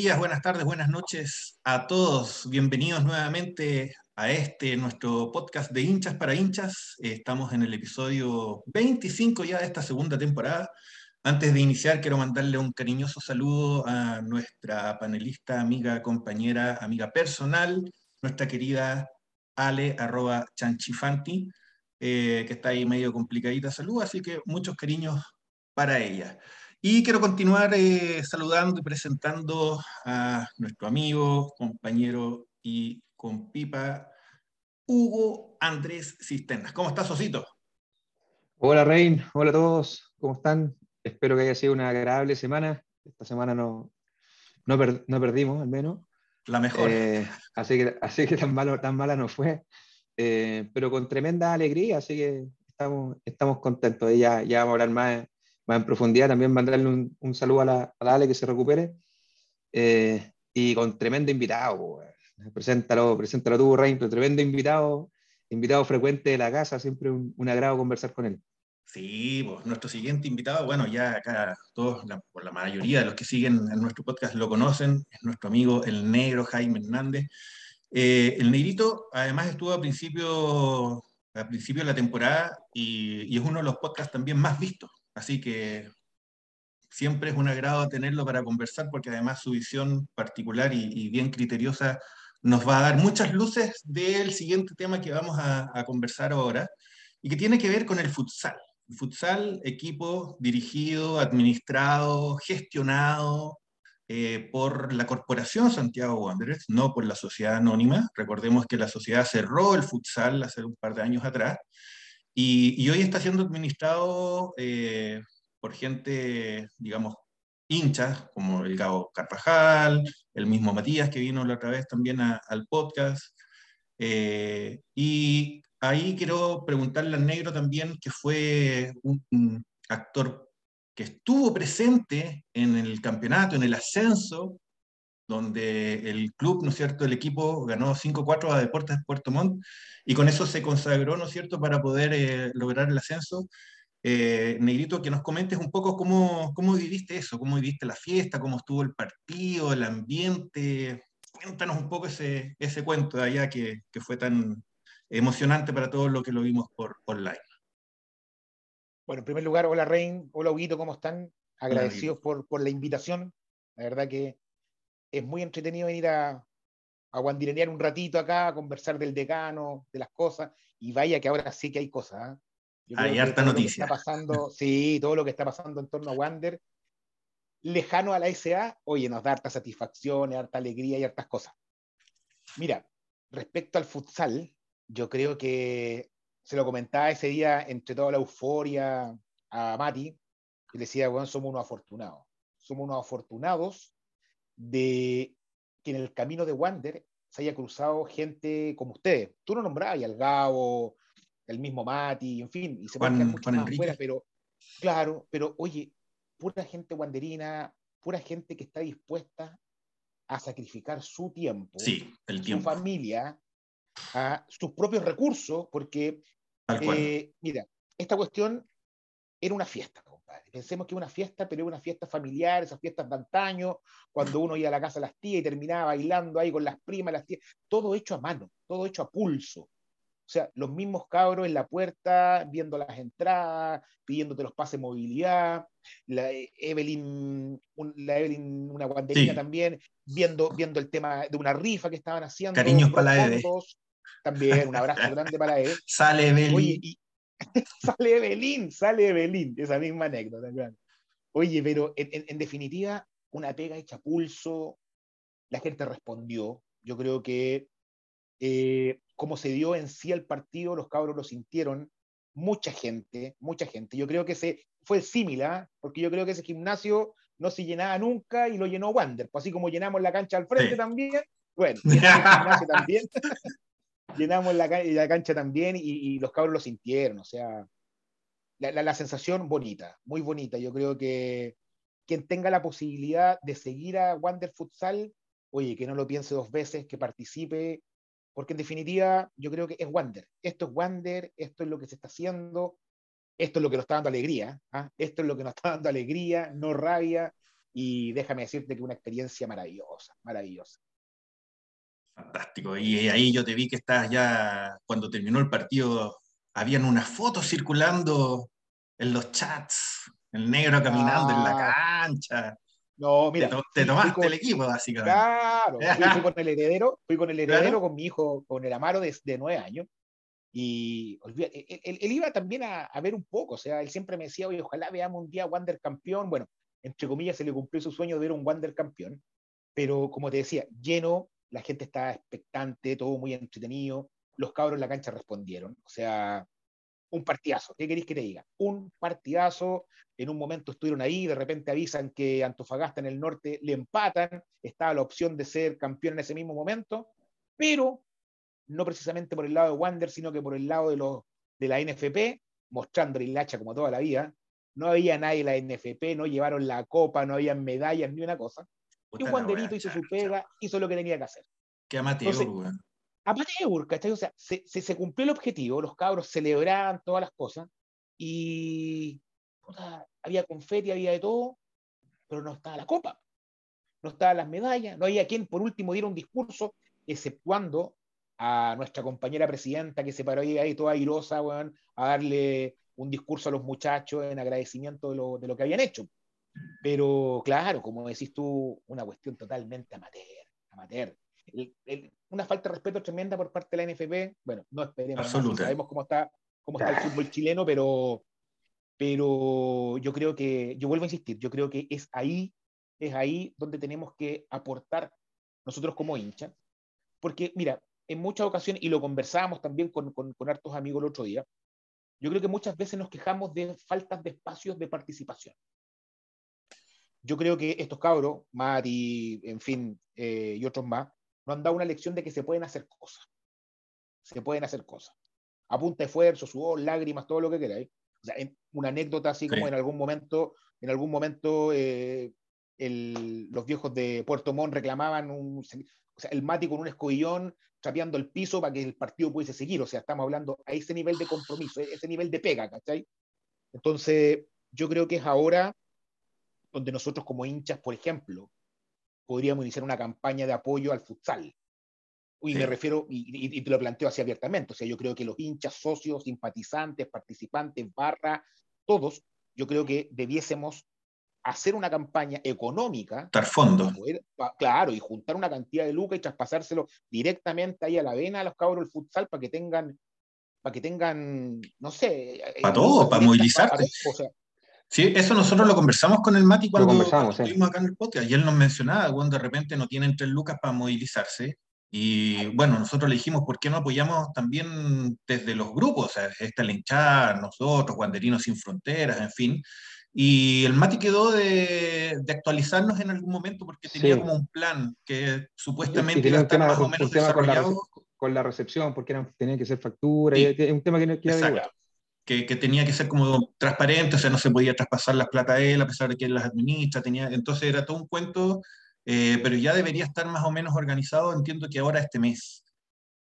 Buenas tardes, buenas noches a todos. Bienvenidos nuevamente a este nuestro podcast de hinchas para hinchas. Estamos en el episodio 25 ya de esta segunda temporada. Antes de iniciar, quiero mandarle un cariñoso saludo a nuestra panelista, amiga, compañera, amiga personal, nuestra querida Ale, arroba chanchifanti, eh, que está ahí medio complicadita salud, así que muchos cariños para ella. Y quiero continuar eh, saludando y presentando a nuestro amigo, compañero y compipa, Hugo Andrés Cisternas. ¿Cómo estás, Osito? Hola, Rein. Hola a todos. ¿Cómo están? Espero que haya sido una agradable semana. Esta semana no, no, perdimos, al menos. La mejor. Eh, así que, así que tan, malo, tan mala no fue. Eh, pero con tremenda alegría, así que estamos, estamos contentos. Ya, ya vamos a hablar más más en profundidad, también mandarle un, saludo a la, Ale que se recupere. Eh, y con tremendo invitado, preséntalo, preséntalo tú, Rein, tremendo invitado, invitado frecuente de la casa, siempre un, un agrado conversar con él. Sí, pues nuestro siguiente invitado, bueno, ya acá todos, la, por la mayoría de los que siguen en nuestro podcast lo conocen, es nuestro amigo el negro Jaime Hernández. Eh, el negrito además estuvo a principio, a principio de la temporada y, y, es uno de los podcasts también más vistos. Así que siempre es un agrado tenerlo para conversar porque además su visión particular y, bien criteriosa nos va a dar muchas luces del siguiente tema que vamos a, conversar ahora y que tiene que ver con el futsal. El futsal, equipo dirigido, administrado, gestionado eh, por la Corporación Santiago Wanderers, no por la sociedad anónima. Recordemos que la sociedad cerró el futsal hace un par de años atrás y, hoy está siendo administrado eh, por gente, digamos, hinchas, como el Gabo Carvajal, el mismo Matías, que vino la otra vez también al podcast. Eh, y ahí quiero preguntarle al negro también, que fue un, un actor que estuvo presente en el campeonato, en el ascenso donde el club, ¿no es cierto?, el equipo ganó 5-4 a Deportes Puerto Montt y con eso se consagró, ¿no es cierto?, para poder eh, lograr el ascenso. Eh, Negrito, que nos comentes un poco cómo, cómo viviste eso, cómo viviste la fiesta, cómo estuvo el partido, el ambiente. Cuéntanos un poco ese, ese cuento de allá que, que fue tan emocionante para todos los que lo vimos por online. Bueno, en primer lugar, hola Rein, hola Huguito, ¿cómo están? Agradecidos por, por la invitación. La verdad que es muy entretenido venir a, a guandirenear un ratito acá, a conversar del decano, de las cosas, y vaya que ahora sí que hay cosas. ¿eh? Hay harta noticia. Está pasando, sí, todo lo que está pasando en torno a Wander, lejano a la SA, oye, nos da harta satisfacción, harta alegría y hartas cosas. Mira, respecto al futsal, yo creo que se lo comentaba ese día entre toda la euforia a Mati, que le decía, bueno, somos unos afortunados. Somos unos afortunados de que en el camino de Wander se haya cruzado gente como ustedes. Tú no nombrabas al Gabo, el mismo Mati, en fin, y se pueden mucho más afuera, pero claro, pero oye, pura gente wanderina, pura gente que está dispuesta a sacrificar su tiempo, sí, el tiempo. su familia, a sus propios recursos, porque, eh, mira, esta cuestión era una fiesta. Pensemos que una fiesta, pero una fiesta familiar, esas fiestas de antaño, cuando uno iba a la casa de las tías y terminaba bailando ahí con las primas, las tías, todo hecho a mano, todo hecho a pulso. O sea, los mismos cabros en la puerta, viendo las entradas, pidiéndote los pases de movilidad, la Evelyn, la Evelyn una guanderina también, viendo, viendo el tema de una rifa que estaban haciendo. Cariños para la Eve. También, un abrazo grande para Eve. Sale Evelyn. Oye, y, sale Evelyn, sale Evelyn, esa misma anécdota. Oye, pero en, definitiva, una pega hecha pulso, la gente respondió. Yo creo que eh, como se dio en sí el partido, los cabros lo sintieron, mucha gente, mucha gente. Yo creo que se, fue símil, ¿ah? porque yo creo que ese gimnasio no se llenaba nunca y lo llenó Wander, pues así como llenamos la cancha al frente también, bueno, el gimnasio también llenamos la, cancha también y, los cabros lo sintieron, o sea, la, la, sensación bonita, muy bonita. Yo creo que quien tenga la posibilidad de seguir a Wander Futsal, oye, que no lo piense dos veces, que participe, porque en definitiva yo creo que es Wander. Esto es Wander, esto es lo que se está haciendo, esto es lo que nos está dando alegría, ¿ah? esto es lo que nos está dando alegría, no rabia. y déjame decirte que una experiencia maravillosa, maravillosa. Fantástico. Y ahí yo te vi que estás ya, cuando terminó el partido, habían unas fotos circulando en los chats, el negro caminando en la ah. cancha. No, mira. Te, tomaste el equipo, básicamente. Claro, fui, con el heredero, fui con el heredero, con mi hijo, con el Amaro de, de nueve años. Y él, él, iba también a, a, ver un poco, o sea, él siempre me decía, oye, ojalá veamos un día Wander campeón. Bueno, entre comillas, se le cumplió su sueño de ver un Wander campeón, pero como te decía, lleno, la gente estaba expectante, todo muy entretenido, los cabros en la cancha respondieron, o sea, un partidazo, ¿qué queréis que te diga? Un partidazo, en un momento estuvieron ahí, de repente avisan que Antofagasta en el norte le empatan, estaba la opción de ser campeón en ese mismo momento, pero no precisamente por el lado de Wander, sino que por el lado de, los, de la NFP, mostrando el hacha como toda la vida, no había nadie en la NFP, no llevaron la copa, no había medallas ni una cosa. Y un Wanderito hizo su pega, hizo lo que tenía que hacer. Qué amateur, Amateur, ¿cachai? O sea, se, se, cumplió el objetivo, los cabros celebraban todas las cosas y había confeti, había de todo, pero no estaba la copa, no estaban las medallas, no había quien por último diera un discurso, exceptuando a nuestra compañera presidenta que se paró ahí, ahí toda airosa, a darle un discurso a los muchachos en agradecimiento de lo, de lo que habían hecho. Pero claro, como decís tú, una cuestión totalmente amateur, amateur. una falta de respeto tremenda por parte de la NFP. Bueno, no esperemos, sabemos cómo está, cómo está el fútbol chileno, pero, pero yo creo que, yo vuelvo a insistir, yo creo que es ahí, es ahí donde tenemos que aportar nosotros como hinchas. Porque, mira, en muchas ocasiones, y lo conversábamos también con, con, con hartos amigos el otro día, yo creo que muchas veces nos quejamos de faltas de espacios de participación. Yo creo que estos cabros, Mati, en fin, eh, y otros más, nos han dado una lección de que se pueden hacer cosas. Se pueden hacer cosas. Apunta esfuerzo, sudor, lágrimas, todo lo que queráis. O sea, una anécdota así como en algún momento, en algún momento eh, los viejos de Puerto Montt reclamaban un, o sea, el Mati con un escobillón chapeando el piso para que el partido pudiese seguir. O sea, estamos hablando a ese nivel de compromiso, ese nivel de pega, ¿cachai? Entonces, yo creo que es ahora donde nosotros como hinchas, por ejemplo, podríamos iniciar una campaña de apoyo al futsal. Y me refiero, y, y, te lo planteo así abiertamente, o sea, yo creo que los hinchas, socios, simpatizantes, participantes, barra, todos, yo creo que debiésemos hacer una campaña económica. Dar fondo. claro, y juntar una cantidad de lucas y traspasárselo directamente ahí a la vena a los cabros del futsal para que tengan, para que tengan, no sé. Eh, para todo, para movilizarte. Sí, eso nosotros lo conversamos con el Mati cuando, estuvimos acá en el podcast y él nos mencionaba, cuando de repente no tienen tres lucas para movilizarse. Y bueno, nosotros le dijimos, ¿por qué no apoyamos también desde los grupos? O sea, esta hinchada, nosotros, Guanderinos Sin Fronteras, en fin, y el Mati quedó de, de, actualizarnos en algún momento porque tenía como un plan que supuestamente iba a estar más o menos desarrollado. Con la, recepción, porque eran, tenía que ser factura, es un tema que no que, que, tenía que ser como transparente, o sea, no se podía traspasar las plata a él a pesar de que él las administra, tenía, entonces era todo un cuento, eh, pero ya debería estar más o menos organizado, entiendo que ahora este mes.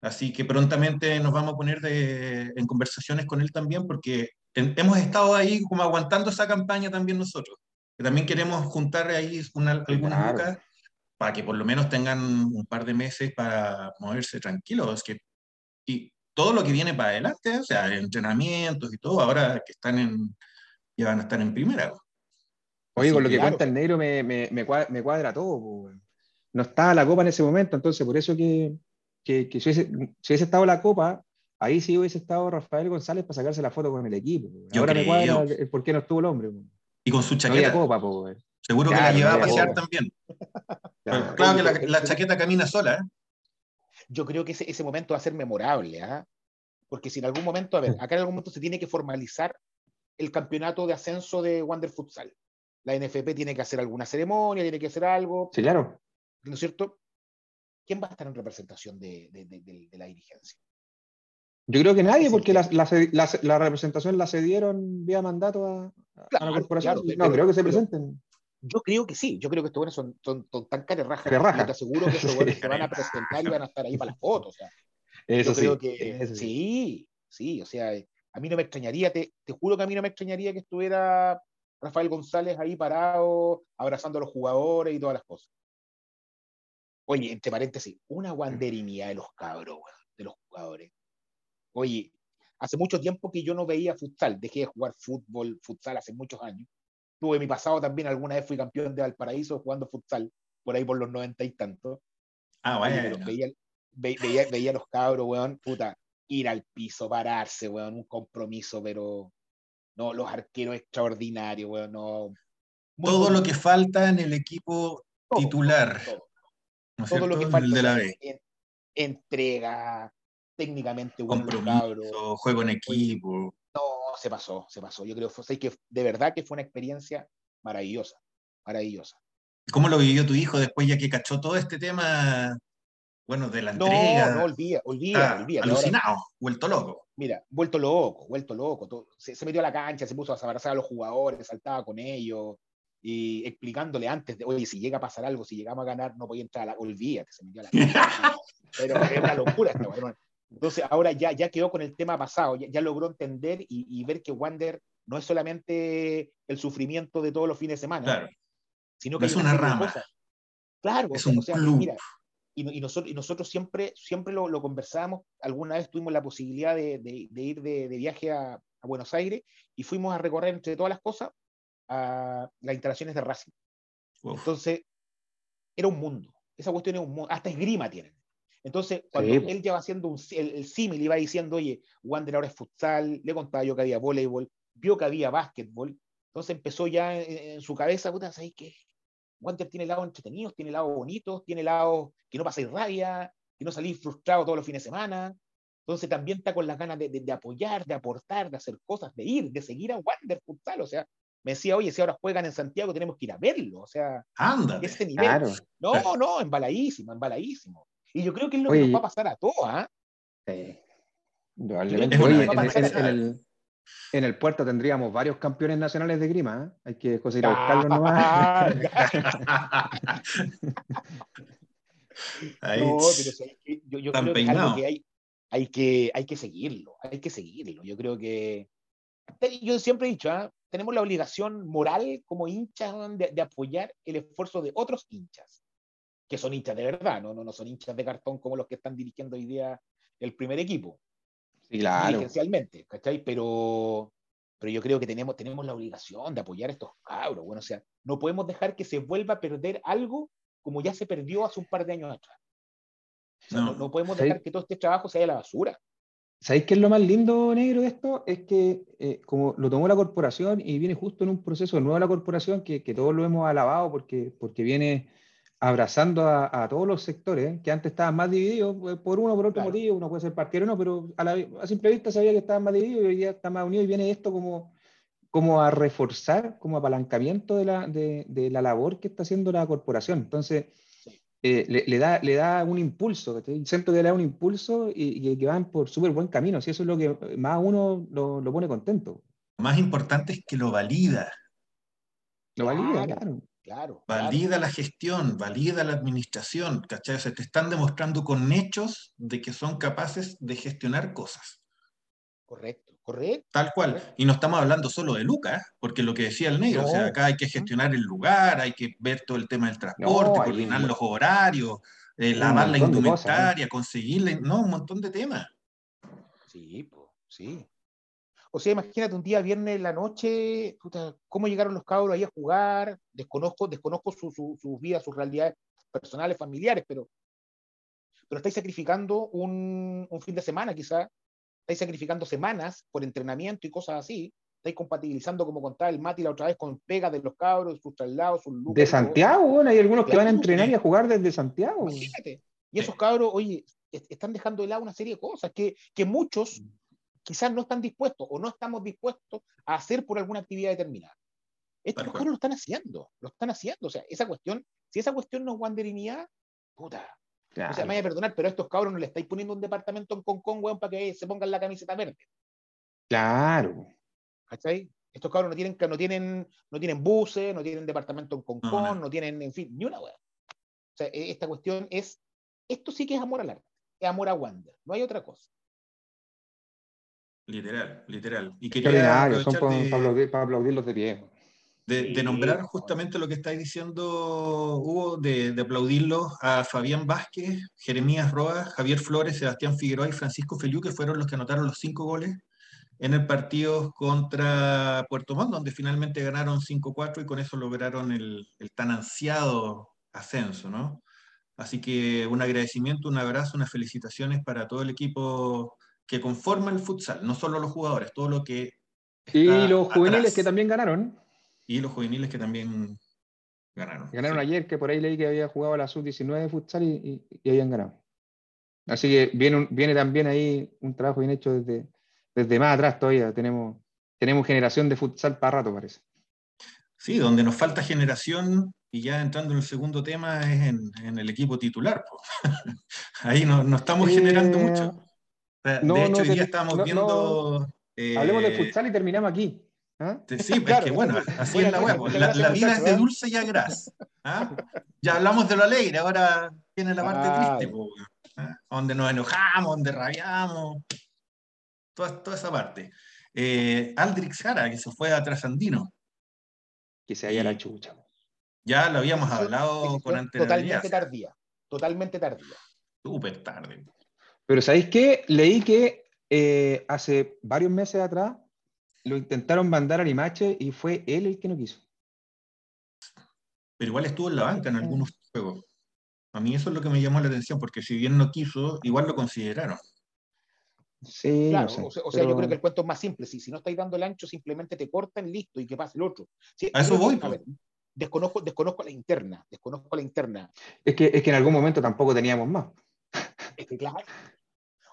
Así que prontamente nos vamos a poner de, en conversaciones con él también, porque hemos estado ahí como aguantando esa campaña también nosotros. Que también queremos juntar ahí una, algunas lucas para que por lo menos tengan un par de meses para moverse tranquilos. Que, y todo lo que viene para adelante, o sea, entrenamientos y todo, ahora que están en, ya van a estar en primera. Oye, con lo que cuenta el negro me, me, me, cuadra, todo. No estaba la copa en ese momento, entonces por eso que, que, que si, hubiese, si hubiese estado la copa, Ahí sí hubiese estado Rafael González para sacarse la foto con el equipo. Ahora me cuadra por qué no estuvo el hombre. Y con su chaqueta. copa, Seguro que la llevaba a pasear también. claro, que la, chaqueta camina sola. ¿eh? Yo creo que ese, ese momento va a ser memorable. ¿ah? Porque si en algún momento, a ver, acá en algún momento se tiene que formalizar el campeonato de ascenso de Wander Futsal. La NFP tiene que hacer alguna ceremonia, tiene que hacer algo. Sí, claro. ¿No es cierto? ¿Quién va a estar en representación de, de, de la dirigencia? Yo creo que nadie, porque la, la, la, representación la cedieron vía mandato a, a la corporación. no, creo que se presenten. Yo creo que sí, yo creo que estos buenos son, son, son, tan carerrajas. Te aseguro que estos buenos se van a presentar y van a estar ahí para las fotos. O sea, eso yo creo que sí. sí, o sea, a mí no me extrañaría, te, te, juro que a mí no me extrañaría que estuviera Rafael González ahí parado, abrazando a los jugadores y todas las cosas. Oye, entre paréntesis, una guanderinía de los cabros, de los jugadores. Oye, hace mucho tiempo que yo no veía futsal, dejé de jugar fútbol, futsal hace muchos años. Tuve mi pasado también, alguna vez fui campeón de Valparaíso jugando futsal, por ahí por los noventa y tantos. Ah, bueno. Veía, veía, veía, los cabros, weón, puta, ir al piso, pararse, weón, un compromiso, pero no, los arqueros extraordinarios, weón, no. Todo lo que falta en el equipo titular. Todo, lo que falta. de la B. entrega, técnicamente bueno, Compromiso, juego en equipo. Se pasó, se pasó. Yo creo que de verdad que fue una experiencia maravillosa, maravillosa. ¿Cómo lo vivió tu hijo después ya que cachó todo este tema bueno, de la entrega. No, no, olvida, olvida, olvida. Alucinado, vuelto loco. Mira, vuelto loco, vuelto loco. se, metió a la cancha, se puso a abrazar a los jugadores, saltaba con ellos, y explicándole antes de, oye, si llega a pasar algo, si llegamos a ganar, no podía entrar a la. Olvídate, se metió a la cancha. Pero es una locura esta Entonces, ahora ya, ya quedó con el tema pasado, ya, logró entender y, ver que Wander no es solamente el sufrimiento de todos los fines de semana, claro. sino que es una rama. Claro, es un club. Mira, y, nosotros, y nosotros siempre, siempre lo, lo conversamos, alguna vez tuvimos la posibilidad de, de, ir de, viaje a, a, Buenos Aires y fuimos a recorrer entre todas las cosas a las instalaciones de Racing. Entonces, era un mundo, esa cuestión es un mundo, hasta esgrima tienen. Entonces, cuando él ya va haciendo un, el, el símil, iba diciendo, oye, Wander ahora es futsal, le contaba yo que había voleibol, vio que había básquetbol, entonces empezó ya en, su cabeza, puta, ¿sabes qué? Wander tiene lados entretenidos, tiene lados bonitos, tiene lados que no pasáis rabia, que no salís frustrado todos los fines de semana. Entonces también está con las ganas de, de, apoyar, de aportar, de hacer cosas, de ir, de seguir a Wander Futsal. O sea, me decía, oye, si ahora juegan en Santiago tenemos que ir a verlo. O sea, ese nivel. No, no, embaladísimo, embaladísimo. Y yo creo que es lo que nos va a pasar a todos, ¿ah? ¿eh? en, en el puerto tendríamos varios campeones nacionales de grima. ¿eh? Hay que conseguir a buscarlos nomás. no, pero yo, yo creo que, hay, hay, que hay que seguirlo, hay que seguirlo. Yo creo que yo siempre he dicho, ¿eh? tenemos la obligación moral como hinchas de, de, apoyar el esfuerzo de otros hinchas, que son hinchas de verdad, no, no, no son hinchas de cartón como los que están dirigiendo hoy día el primer equipo. Sí, claro. ¿cachai? Pero, pero yo creo que tenemos, tenemos la obligación de apoyar a estos cabros. Bueno, o sea, no podemos dejar que se vuelva a perder algo como ya se perdió hace un par de años atrás. no. podemos dejar que todo este trabajo se vaya a la basura. ¿Sabéis qué es lo más lindo, negro, de esto? Es que eh, como lo tomó la corporación y viene justo en un proceso nuevo de la corporación, que, que todos lo hemos alabado porque, porque viene abrazando a, todos los sectores, que antes estaban más divididos eh, por uno por otro motivo, uno puede ser partido o no, pero a, la, a, simple vista sabía que estaban más divididos y hoy día están más unidos y viene esto como, como a reforzar, como apalancamiento de la, de, de la labor que está haciendo la corporación. Entonces, eh, le, le, da, le da un impulso, siento que le da un impulso y, y que van por súper buen camino, si eso es lo que más uno lo, lo pone contento. Lo más importante es que lo valida. Lo valida, claro. Claro. Valida la gestión, valida la administración, ¿cachai? O sea, te están demostrando con hechos de que son capaces de gestionar cosas. Correcto, correcto. Tal cual. Y no estamos hablando solo de Lucas, ¿eh? porque lo que decía el negro, o sea, acá hay que gestionar el lugar, hay que ver todo el tema del transporte, coordinar los horarios, eh, lavar la indumentaria, conseguirle, no, un montón de temas. Sí, pues, sí. O sea, imagínate un día viernes en la noche, cómo llegaron los cabros ahí a jugar, desconozco, desconozco sus vidas, sus realidades personales, familiares, pero, pero estáis sacrificando un, fin de semana quizá, estáis sacrificando semanas por entrenamiento y cosas así, estáis compatibilizando, como contaba el Mati la otra vez, con pegas de los cabros, sus traslados, sus lucas. De Santiago, bueno, hay algunos que van a entrenar y a jugar desde Santiago. Imagínate. Y esos cabros, oye, están dejando de lado una serie de cosas que, que muchos mm quizás no están dispuestos o no estamos dispuestos a hacer por alguna actividad determinada. Estos cabros lo están haciendo, lo están haciendo. O sea, esa cuestión, si esa cuestión no es wanderinidad, puta. O sea, me voy a perdonar, pero a estos cabros no le estáis poniendo un departamento en Concón, weón, para que se pongan la camiseta verde. Claro. ¿Cachai? Estos cabros no tienen, no tienen, no tienen buses, no tienen departamento en Concón, no, tienen, en fin, ni una weón. O sea, e, esta cuestión es, esto sí que es amor al arte, es amor a Wander, no hay otra cosa. Literal, literal. Y quería son para, aplaudir, aplaudirlos de pie. de, nombrar justamente lo que estáis diciendo, Hugo, de, de aplaudirlos a Fabián Vázquez, Jeremías Roa, Javier Flores, Sebastián Figueroa y Francisco Feliu, que fueron los que anotaron los cinco goles en el partido contra Puerto Montt, donde finalmente ganaron 5-4 y con eso lograron el, el, tan ansiado ascenso, ¿no? Así que un agradecimiento, un abrazo, unas felicitaciones para todo el equipo que conforma el futsal, no solo los jugadores, todo lo que... Y los juveniles que también ganaron. Y los juveniles que también ganaron. Ganaron ayer, que por ahí leí que había jugado la sub-19 de futsal y, y, habían ganado. Así que viene, viene también ahí un trabajo bien hecho desde, desde más atrás todavía. Tenemos, tenemos generación de futsal para rato, parece. Sí, donde nos falta generación, y ya entrando en el segundo tema, es en, el equipo titular. ahí no, no estamos generando eh, de hecho, hoy día estábamos viendo... Hablemos de futsal y terminamos aquí. ¿Ah? Sí, es que bueno, así es la web. La, vida es de ¿eh? dulce y agraz. ¿ah? Ya hablamos de lo alegre, ahora viene la parte triste, ¿ah? donde nos enojamos, donde rabiamos, toda, toda esa parte. Eh, Aldrix Jara, que se fue a Trasandino. Que se haya la chucha. Ya lo habíamos hablado con anterioridad. Totalmente tardía, totalmente tardía. Súper tarde. Pero ¿sabéis qué? Leí que eh, hace varios meses atrás lo intentaron mandar a Limache y fue él el que no quiso. Pero igual estuvo en la banca en algunos juegos. A mí eso es lo que me llamó la atención, porque si bien no quiso, igual lo consideraron. Sí, claro, o sea, yo creo que el cuento es más simple. Si, si no estáis dando el ancho, simplemente te cortan, listo, y que pase el otro. a eso voy. A ver, desconozco, desconozco la interna, desconozco la interna. Es que, es que en algún momento tampoco teníamos más. Es que claro.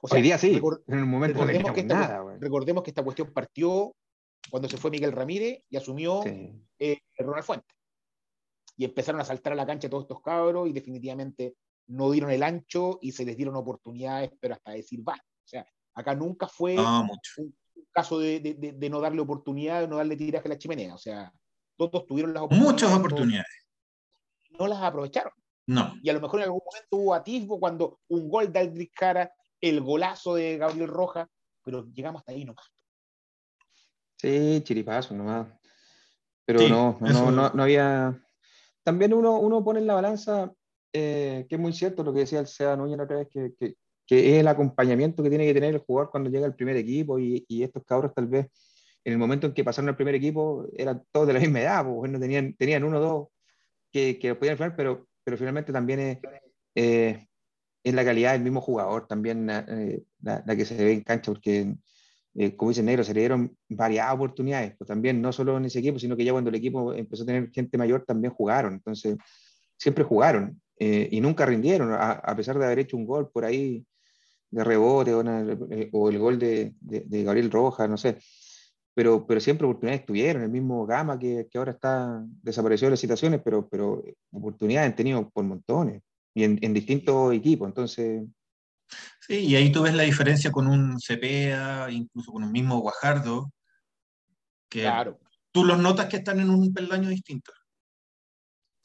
O sea, Hoy día sí, en un momento no nada. Recordemos que esta cuestión partió cuando se fue Miguel Ramírez y asumió eh, Ronald Fuentes. Y empezaron a saltar a la cancha todos estos cabros y definitivamente no dieron el ancho y se les dieron oportunidades, pero hasta decir va. O sea, acá nunca fue un, caso de, de, no darle oportunidad, no darle tiraje a la chimenea. O sea, todos tuvieron las oportunidades. Muchas oportunidades. No las aprovecharon. No. Y a lo mejor en algún momento hubo atisbo cuando un gol de Aldrich Cara, el golazo de Gabriel Roja, pero llegamos hasta ahí nomás. Sí, chiripazo nomás. Pero no, no, no, había. También uno, uno pone en la balanza, eh, que es muy cierto lo que decía el Seba Núñez la otra vez, que, que, que, es el acompañamiento que tiene que tener el jugador cuando llega al primer equipo y, y, estos cabros tal vez en el momento en que pasaron al primer equipo eran todos de la misma edad, pues, bueno, tenían, tenían uno o dos que, que podían jugar, pero, pero finalmente también es, eh, es la calidad del mismo jugador, también eh, la, la, que se ve en cancha, porque eh, como dice Negro, se le dieron varias oportunidades, pues también no solo en ese equipo, sino que ya cuando el equipo empezó a tener gente mayor también jugaron, entonces siempre jugaron eh, y nunca rindieron, a, pesar de haber hecho un gol por ahí de rebote o, eh, el gol de, de, Gabriel Rojas, no sé, pero, pero siempre oportunidades tuvieron, el mismo Gama que, que ahora está desaparecido de las situaciones, pero, pero oportunidades han tenido por montones y en, en distintos equipos, entonces Sí, y ahí tú ves la diferencia con un Cepeda, incluso con un mismo Guajardo, que claro. tú los notas que están en un peldaño distinto.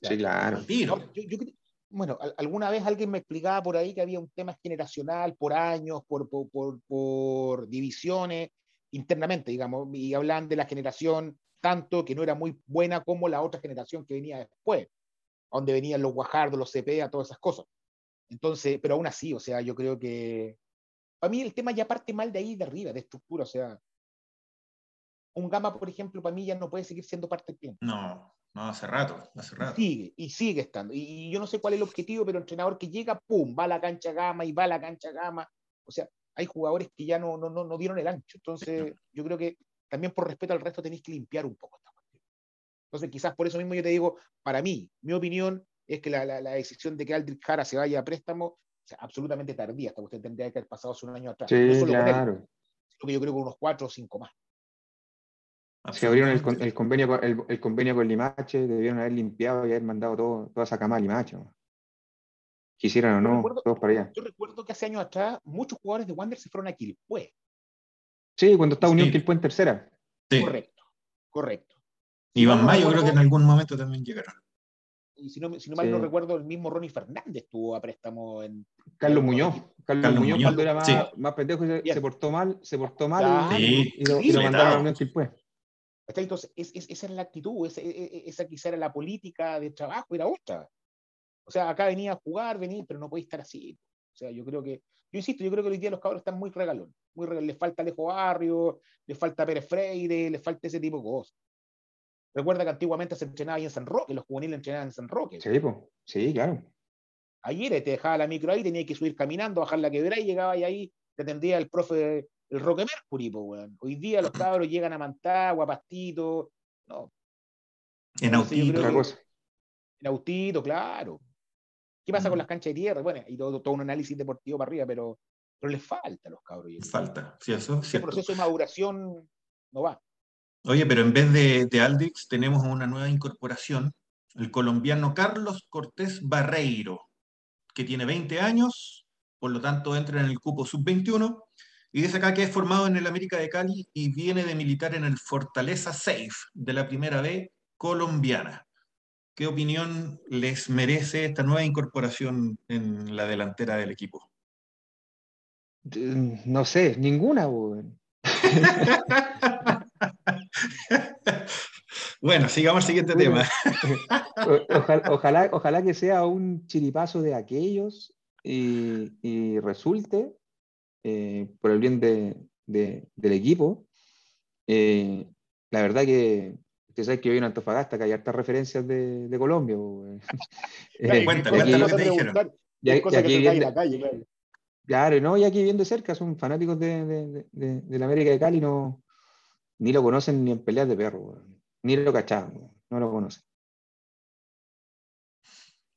Sí, claro. bueno, alguna vez alguien me explicaba por ahí que había un tema generacional por años, por, por, por, por divisiones internamente, digamos, y hablan de la generación tanto que no era muy buena como la otra generación que venía después, donde venían los Guajardos, los Cepeda, todas esas cosas. Entonces, pero aún así, o sea, yo creo que para mí el tema ya parte mal de ahí, de arriba, de estructura, o sea, un Gama, por ejemplo, para mí ya no puede seguir siendo parte del tiempo. No, no, hace rato, hace rato. sigue, y sigue estando. Y, yo no sé cuál es el objetivo, pero el entrenador que llega, pum, va a la cancha Gama y va a la cancha Gama. O sea, hay jugadores que ya no, no, no, no dieron el ancho. Entonces, yo creo que también por respeto al resto tenéis que limpiar un poco. Entonces, quizás por eso mismo yo te digo, para mí, mi opinión, es que la, la, la decisión de que Aldrich Jara se vaya a préstamo o sea, absolutamente tardía, hasta usted tendría que haber pasado hace un año atrás. Sí, no solo claro. Con él, sino que yo creo que unos cuatro o cinco más. Se abrieron el, el, convenio, el, el, convenio con Limache, debieron haber limpiado y haber mandado todo, toda esa cama a Limache. Quisieran o no, recuerdo, todos para allá. Yo recuerdo que hace años atrás muchos jugadores de Wander se fueron a Quilpue. Sí, cuando estaba Unión sí. Quilpue en tercera. Sí. Correcto, correcto. Iván Mayo creo que en algún momento también llegaron y si no, si no mal sí. no recuerdo, el mismo Ronnie Fernández tuvo a préstamo en. Carlos Muñoz. Carlos, Carlos Muñoz, cuando era más, sí. más pendejo, se, se, portó mal, se portó mal sí. y, lo, y, lo, mandaron a Unión después. Entonces, esa es la actitud, esa, e, e, esa quizá era la política de trabajo, era otra. O sea, acá venía a jugar, venir, pero no puede estar así. O sea, yo creo que, yo insisto, yo creo que hoy día los cabros están muy regalón, muy regalón. Les falta Alejo Barrio, les falta Pérez Freire, les falta ese tipo de cosas. Recuerda que antiguamente se entrenaba ahí en San Roque, los juveniles entrenaban en San Roque. Sí, pues, sí, claro. Ayer te dejaba la micro ahí, tenía que subir caminando, bajar la quebrada y llegaba ahí, te atendía el profe, el Roque Mercury, pues, Hoy día los cabros llegan a Mantagua, Pastito, no. En autito. En autito, claro. ¿Qué pasa con las canchas de tierra? Bueno, y todo, todo un análisis deportivo para arriba, pero, pero les falta a los cabros. Les falta, sí, eso El proceso de maduración no va. Oye, pero en vez de, de Aldix tenemos una nueva incorporación, el colombiano Carlos Cortés Barreiro, que tiene 20 años, por lo tanto entra en el cupo sub-21, y dice acá que es formado en el América de Cali y viene de militar en el Fortaleza Safe de la primera B colombiana. ¿Qué opinión les merece esta nueva incorporación en la delantera del equipo? No sé, ninguna. bueno, sigamos al siguiente tema. ojalá, ojalá, que sea un chiripazo de aquellos y, resulte, eh, por el bien del equipo, eh, la verdad que Usted sabe que hoy en Antofagasta que hay hartas referencias de, de Colombia. eh, cuenta, cuenta lo que te dijeron. Y, aquí viene, la calle, claro. Claro, no, y aquí bien de cerca, son fanáticos de, de, de, de, la América de Cali, no, ni lo conocen ni en peleas de perro, ni lo cachaban, no lo conocen.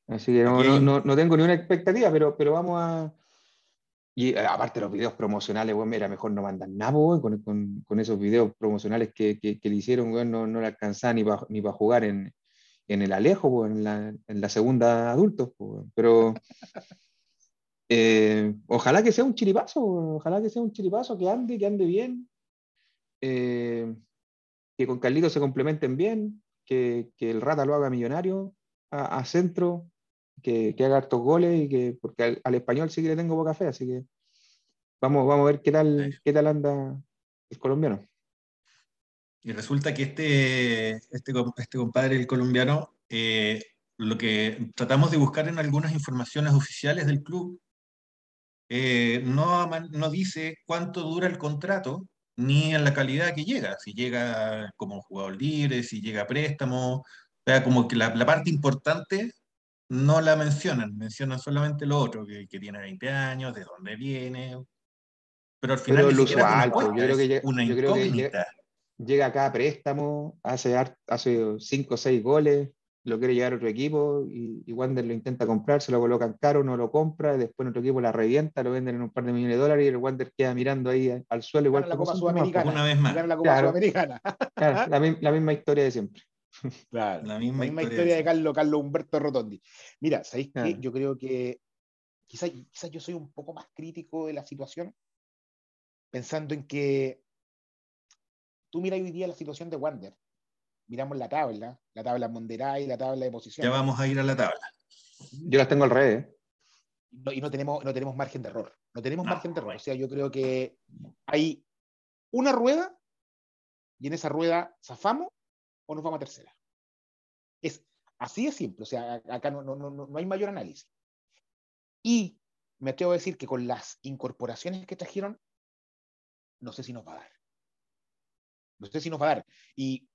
Así que no, no, no, no, tengo ni una expectativa, pero, pero vamos a, y eh, aparte los videos promocionales, bueno, mira, mejor no mandan nada, con, con, con, esos videos promocionales que, que, le hicieron, bueno, no, no le alcanzaba ni para ni jugar en, en, el Alejo, en, la, en, la, segunda adultos. pero eh, ojalá que sea un chiripazo, ojalá que sea un chiripazo, que ande, que ande bien, eh, que con Carlito se complementen bien, que, que el Rata lo haga millonario a, a centro, que, haga hartos goles y que, porque al, español sí que le tengo poca fe, así que vamos, vamos a ver qué tal, qué tal anda el colombiano. Y resulta que este, este, este compadre, el colombiano, eh, lo que tratamos de buscar en algunas informaciones oficiales del club, eh, no, no dice cuánto dura el contrato, ni en la calidad que llega, si llega como jugador libre, si llega a préstamo, o sea, como que la, la parte importante no la mencionan, mencionan solamente lo otro, que, que tiene 20 años, de dónde viene. Pero al final Pero alto, yo creo que llega, una incógnita. llega, acá a préstamo, hace, hace 5 o 6 goles, lo quiere llevar a otro equipo y, y, Wander lo intenta comprar, se lo colocan caro, no lo compra, después otro equipo la revienta, lo venden en un par de millones de dólares y el Wander queda mirando ahí al suelo igual la Copa Sudamericana. Una vez más. La Copa claro, Sudamericana. Claro, la, la, misma historia de siempre. Claro, la misma, historia, de Carlos, Carlos Humberto Rotondi. Mira, ¿sabéis qué? Yo creo que quizás quizá yo soy un poco más crítico de la situación, pensando en que tú miras hoy día la situación de Wander, miramos la tabla, la tabla Monderay, la tabla de posición. Ya vamos a ir a la tabla. Yo las tengo al revés. No, y no tenemos, no tenemos margen de error. No tenemos margen de error. O sea, yo creo que hay una rueda y en esa rueda zafamos o nos vamos a tercera. Es así de simple, o sea, acá no, no, no, no hay mayor análisis. Y me atrevo a decir que con las incorporaciones que trajeron, no sé si nos va a dar. No sé si nos va a dar. Y,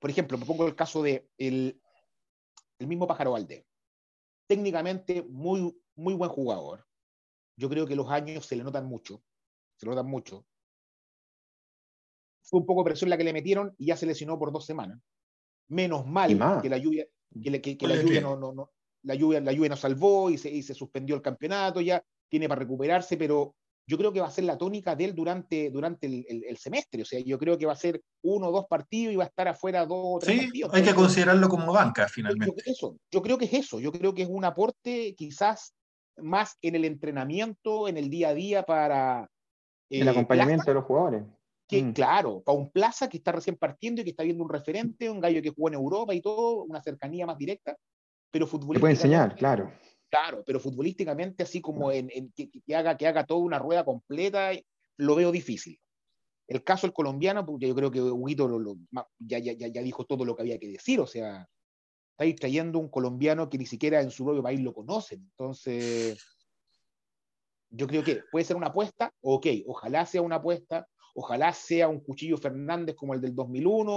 por ejemplo, me pongo el caso de el, el mismo Pájaro Valde. Técnicamente muy, muy buen jugador. Yo creo que los años se le notan mucho. Se le notan mucho fue un poco presión la que le metieron y ya se lesionó por dos semanas. Menos mal que la lluvia, que, que, que la lluvia no, no, no, la lluvia, la lluvia nos salvó y se, y se suspendió el campeonato, ya tiene para recuperarse, pero yo creo que va a ser la tónica de él durante, durante el, el, el, semestre. O sea, yo creo que va a ser uno o dos partidos y va a estar afuera dos o tres sí, partidos. Hay que considerarlo como banca finalmente. Yo, eso, yo creo que es eso. Yo creo que es un aporte quizás más en el entrenamiento, en el día a día para. Eh, el acompañamiento plaza. de los jugadores que, mm. claro, para un Plaza que está recién partiendo y que está viendo un referente, un gallo que jugó en Europa y todo, una cercanía más directa, pero futbolísticamente. puede enseñar, claro. Claro, pero futbolísticamente, así como en, en que, que, haga, que haga toda una rueda completa, lo veo difícil. El caso del colombiano, porque yo creo que Huguito lo, ya, ya, ya, dijo todo lo que había que decir, o sea, estáis trayendo un colombiano que ni siquiera en su propio país lo conocen. Entonces, yo creo que puede ser una apuesta, ok, ojalá sea una apuesta, ojalá sea un cuchillo Fernández como el del 2001,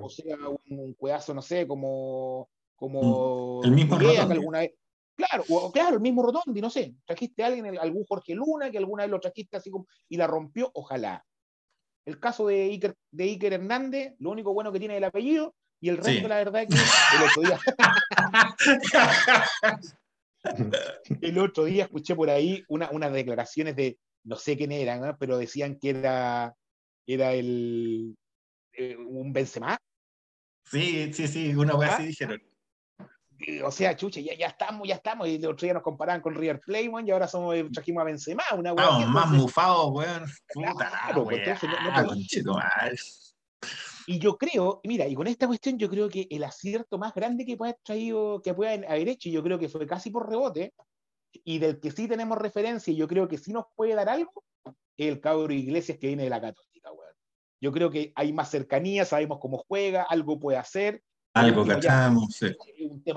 o sea un, un cuedazo, no sé, como, como el mismo alguna vez. Claro, o, claro, el mismo Rotondi, no sé, trajiste a alguien, algún Jorge Luna, que alguna vez lo trajiste así como, y la rompió, ojalá. El caso de Iker, de Iker Hernández, lo único bueno que tiene es el apellido, y el resto, la verdad, es que el otro día. el otro día escuché por ahí una, unas declaraciones de, no sé quién eran, pero decían que era, era el, eh, un Benzema. Sí, sí, sí, una vez así dijeron o sea, chuche, ya, ya estamos, ya estamos. Y el otro día nos comparaban con River Plate, y ahora somos, trajimos a Benzema, una weón. más mufados, weón. Puta claro, pues, entonces, y yo creo, mira, y con esta cuestión yo creo que el acierto más grande que puede haber traído, que puede haber hecho, yo creo que fue casi por rebote, y del que sí tenemos referencia, y yo creo que sí nos puede dar algo, es el cabro Iglesias que viene de la Católica, weón. Yo creo que hay más cercanía, sabemos cómo juega, algo puede hacer, algo cachamos,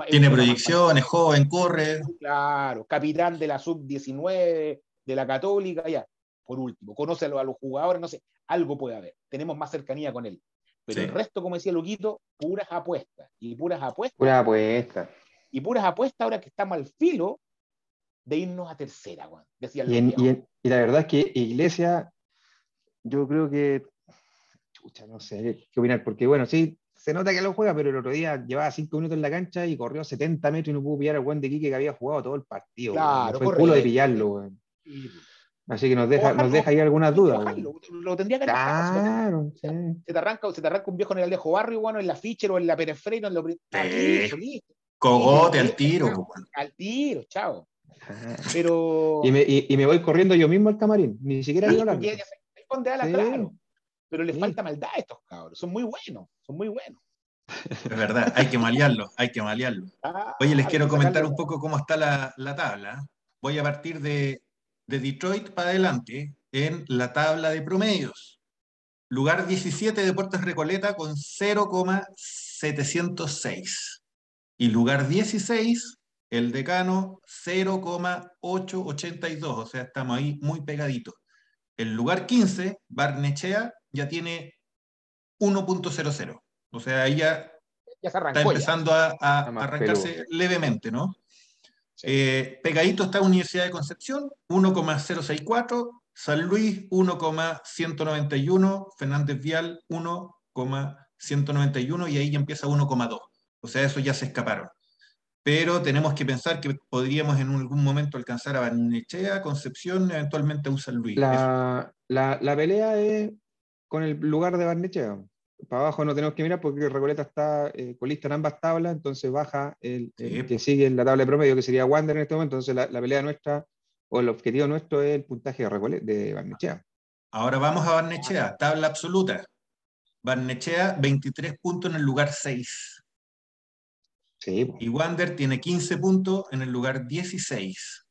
Tiene proyecciones, joven, corre. Claro, capitán de la sub-19 de la Católica, ya. Por último, conoce a los, jugadores, no sé, algo puede haber. Tenemos más cercanía con él. Pero el resto, como decía Luquito, puras apuestas. Y puras apuestas. Puras apuestas. Y puras apuestas ahora que estamos al filo de irnos a tercera, Juan. Decía y, y, la verdad es que Iglesia, yo creo que. Chucha, no sé qué opinar, porque bueno, sí, se nota que lo juega, pero el otro día llevaba cinco minutos en la cancha y corrió 70 metros y no pudo pillar al buen de Quique que había jugado todo el partido. Claro, fue el culo de pillarlo, Así que nos deja, nos deja ahí algunas dudas. Lo, tendría que Claro, sí. se, te arranca, se te arranca un viejo en el Alejo Barrio, bueno, en la Fischer o en la Pérez en lo Cogote al tiro. Al tiro, chao. Pero... Y me, y, me, voy corriendo yo mismo al camarín, ni siquiera digo nada. claro pero le falta maldad a estos cabros. Son muy buenos, son muy buenos. Es verdad, hay que malearlo, hay que malearlo. Ah, Oye, les quiero comentar un poco cómo está la, tabla. Voy a partir de, de Detroit para adelante en la tabla de promedios. Lugar 17 Deportes Recoleta con 0,706. Y lugar 16, el decano 0,882. O sea, estamos ahí muy pegaditos. El lugar 15, Barnechea, ya tiene 1.00. O sea, ahí ya, está empezando a, arrancarse levemente, ¿no? Eh, pegadito está Universidad de Concepción, 1,064, San Luis 1,191, Fernández Vial 1,191 y ahí ya empieza 1,2. O sea, eso ya se escaparon. Pero tenemos que pensar que podríamos en algún momento alcanzar a Barnechea, Concepción, eventualmente a un San Luis. La, la, la pelea es con el lugar de Barnechea. Para abajo no tenemos que mirar porque Recoleta está eh, colista en ambas tablas, entonces baja el, que sigue en la tabla de promedio, que sería Wander en este momento. Entonces la, pelea nuestra o el objetivo nuestro es el puntaje de, Recoleta, de Barnechea. Ahora vamos a Barnechea, tabla absoluta. Barnechea, 23 puntos en el lugar 6. Sí. Y Wander tiene 15 puntos en el lugar 16.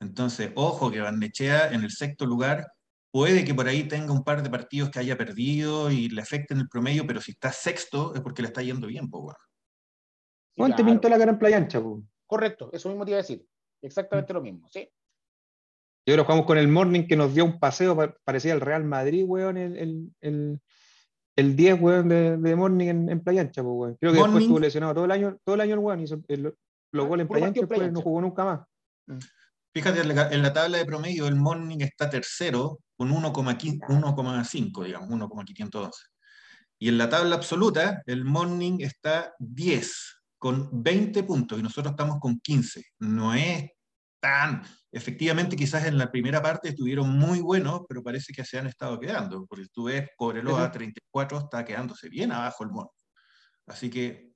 Entonces, ojo que Barnechea en el sexto lugar Puede que por ahí tenga un par de partidos que haya perdido y le afecten el promedio, pero si está sexto es porque le está yendo bien, pues, bueno. te pintó la cara en playa ancha, Correcto, eso mismo te iba a decir. Exactamente lo mismo, sí. Yo lo jugamos con el Morning que nos dio un paseo, parecía el Real Madrid, weón, el, el, el, 10, weón, de, de Morning en, en Playa Ancha, weón. Creo que después estuvo lesionado todo el año, todo el año el weón, hizo el, los goles en Playa Ancha, después no jugó nunca más. Fíjate, en la tabla de promedio el Morning está tercero con 1,5, digamos, 1,512. Y en la tabla absoluta el Morning está 10 con 20 puntos y nosotros estamos con 15. No es tan... Efectivamente, quizás en la primera parte estuvieron muy buenos, pero parece que se han estado quedando, porque tú ves Cobreloa 34 está quedándose bien abajo el Morning. Así que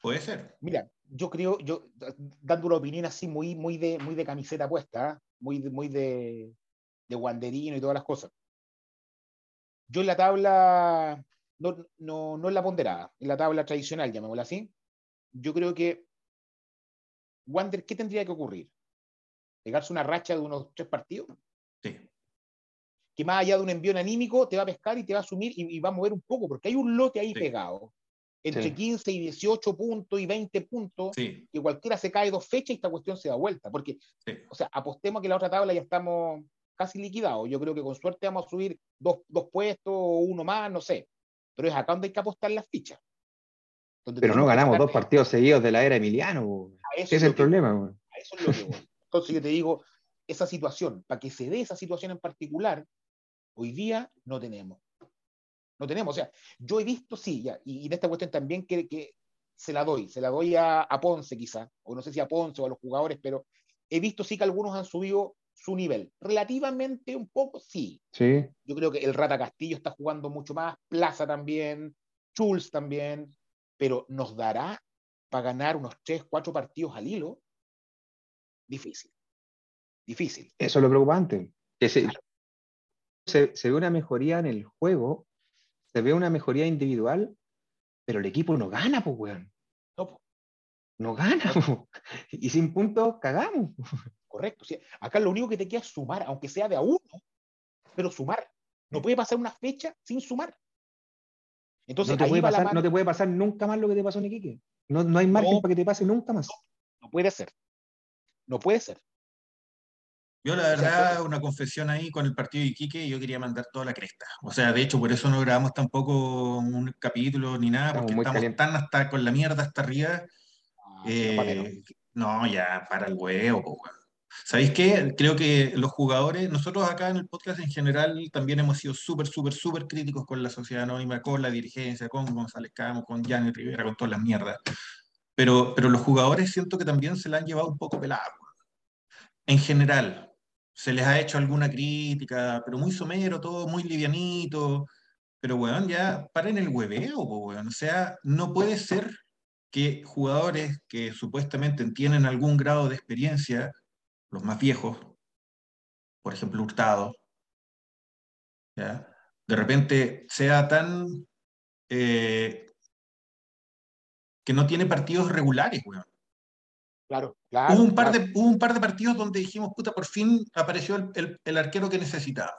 puede ser. Mira, yo creo, yo dando una opinión así muy, muy, de, muy de camiseta puesta, ¿ah? muy, muy de, de guanderino y todas las cosas. Yo en la tabla, no, no, no en la ponderada, en la tabla tradicional, llamémosla así, yo creo que Wander, ¿qué tendría que ocurrir? ¿Pegarse una racha de unos tres partidos? Sí. que más allá de un envío anímico te va a pescar y te va a asumir y, va a mover un poco, porque hay un lote ahí pegado, entre 15 y 18 puntos y 20 puntos, que cualquiera se cae dos fechas y esta cuestión se da vuelta, porque, o sea, apostemos que la otra tabla ya estamos casi liquidados, yo creo que con suerte vamos a subir dos, dos puestos o uno más, no sé, pero es acá donde hay que apostar las fichas. Pero no ganamos dos partidos seguidos de la era Emiliano, ese es el problema. A eso es lo que voy. Entonces yo te digo, esa situación, para que se dé esa situación en particular, Hoy día no tenemos. No tenemos. O sea, yo he visto, sí, ya, y, en esta cuestión también que, que, se la doy, se la doy a, Ponce quizá, o no sé si a Ponce o a los jugadores, pero he visto sí que algunos han subido su nivel. Relativamente un poco, sí. Sí. Yo creo que el Rata Castillo está jugando mucho más, Plaza también, Schulz también, pero nos dará para ganar unos 3, 4 partidos al hilo. Difícil. Difícil. Eso es lo preocupante. Que se, se, ve una mejoría en el juego, se ve una mejoría individual, pero el equipo no gana, pues, weón. No, no gana, y sin puntos cagamos. Correcto. Acá lo único que te queda es sumar, aunque sea de a uno, pero sumar. No puede pasar una fecha sin sumar. Entonces, no te, puede pasar, no te puede pasar nunca más lo que te pasó en Iquique. No, no hay margen para que te pase nunca más. no puede ser. No puede ser. Yo, la verdad, una confesión ahí con el partido de Iquique, yo quería mandar toda la cresta. O sea, de hecho, por eso no grabamos tampoco un capítulo ni nada, porque estamos tan hasta con la mierda hasta arriba. Ah, eh, no, ya, para el huevo, ¿Sabéis qué? Creo que los jugadores, nosotros acá en el podcast en general también hemos sido súper, súper, súper críticos con la sociedad anónima, con la dirigencia, con González Camo, con Gianni Rivera, con todas las mierdas. Pero, pero los jugadores siento que también se la han llevado un poco pelado. En general, se les ha hecho alguna crítica, pero muy somero, todo muy livianito. Pero, weón, ya paren el hueveo, weón. O sea, no puede ser que jugadores que supuestamente tienen algún grado de experiencia, los más viejos, por ejemplo, Hurtado, ¿ya? de repente sea tan... Eh, que no tiene partidos regulares, weón. Claro, claro. Hubo un, par De, un par de partidos donde dijimos, puta, por fin apareció el, el, arquero que necesitaba.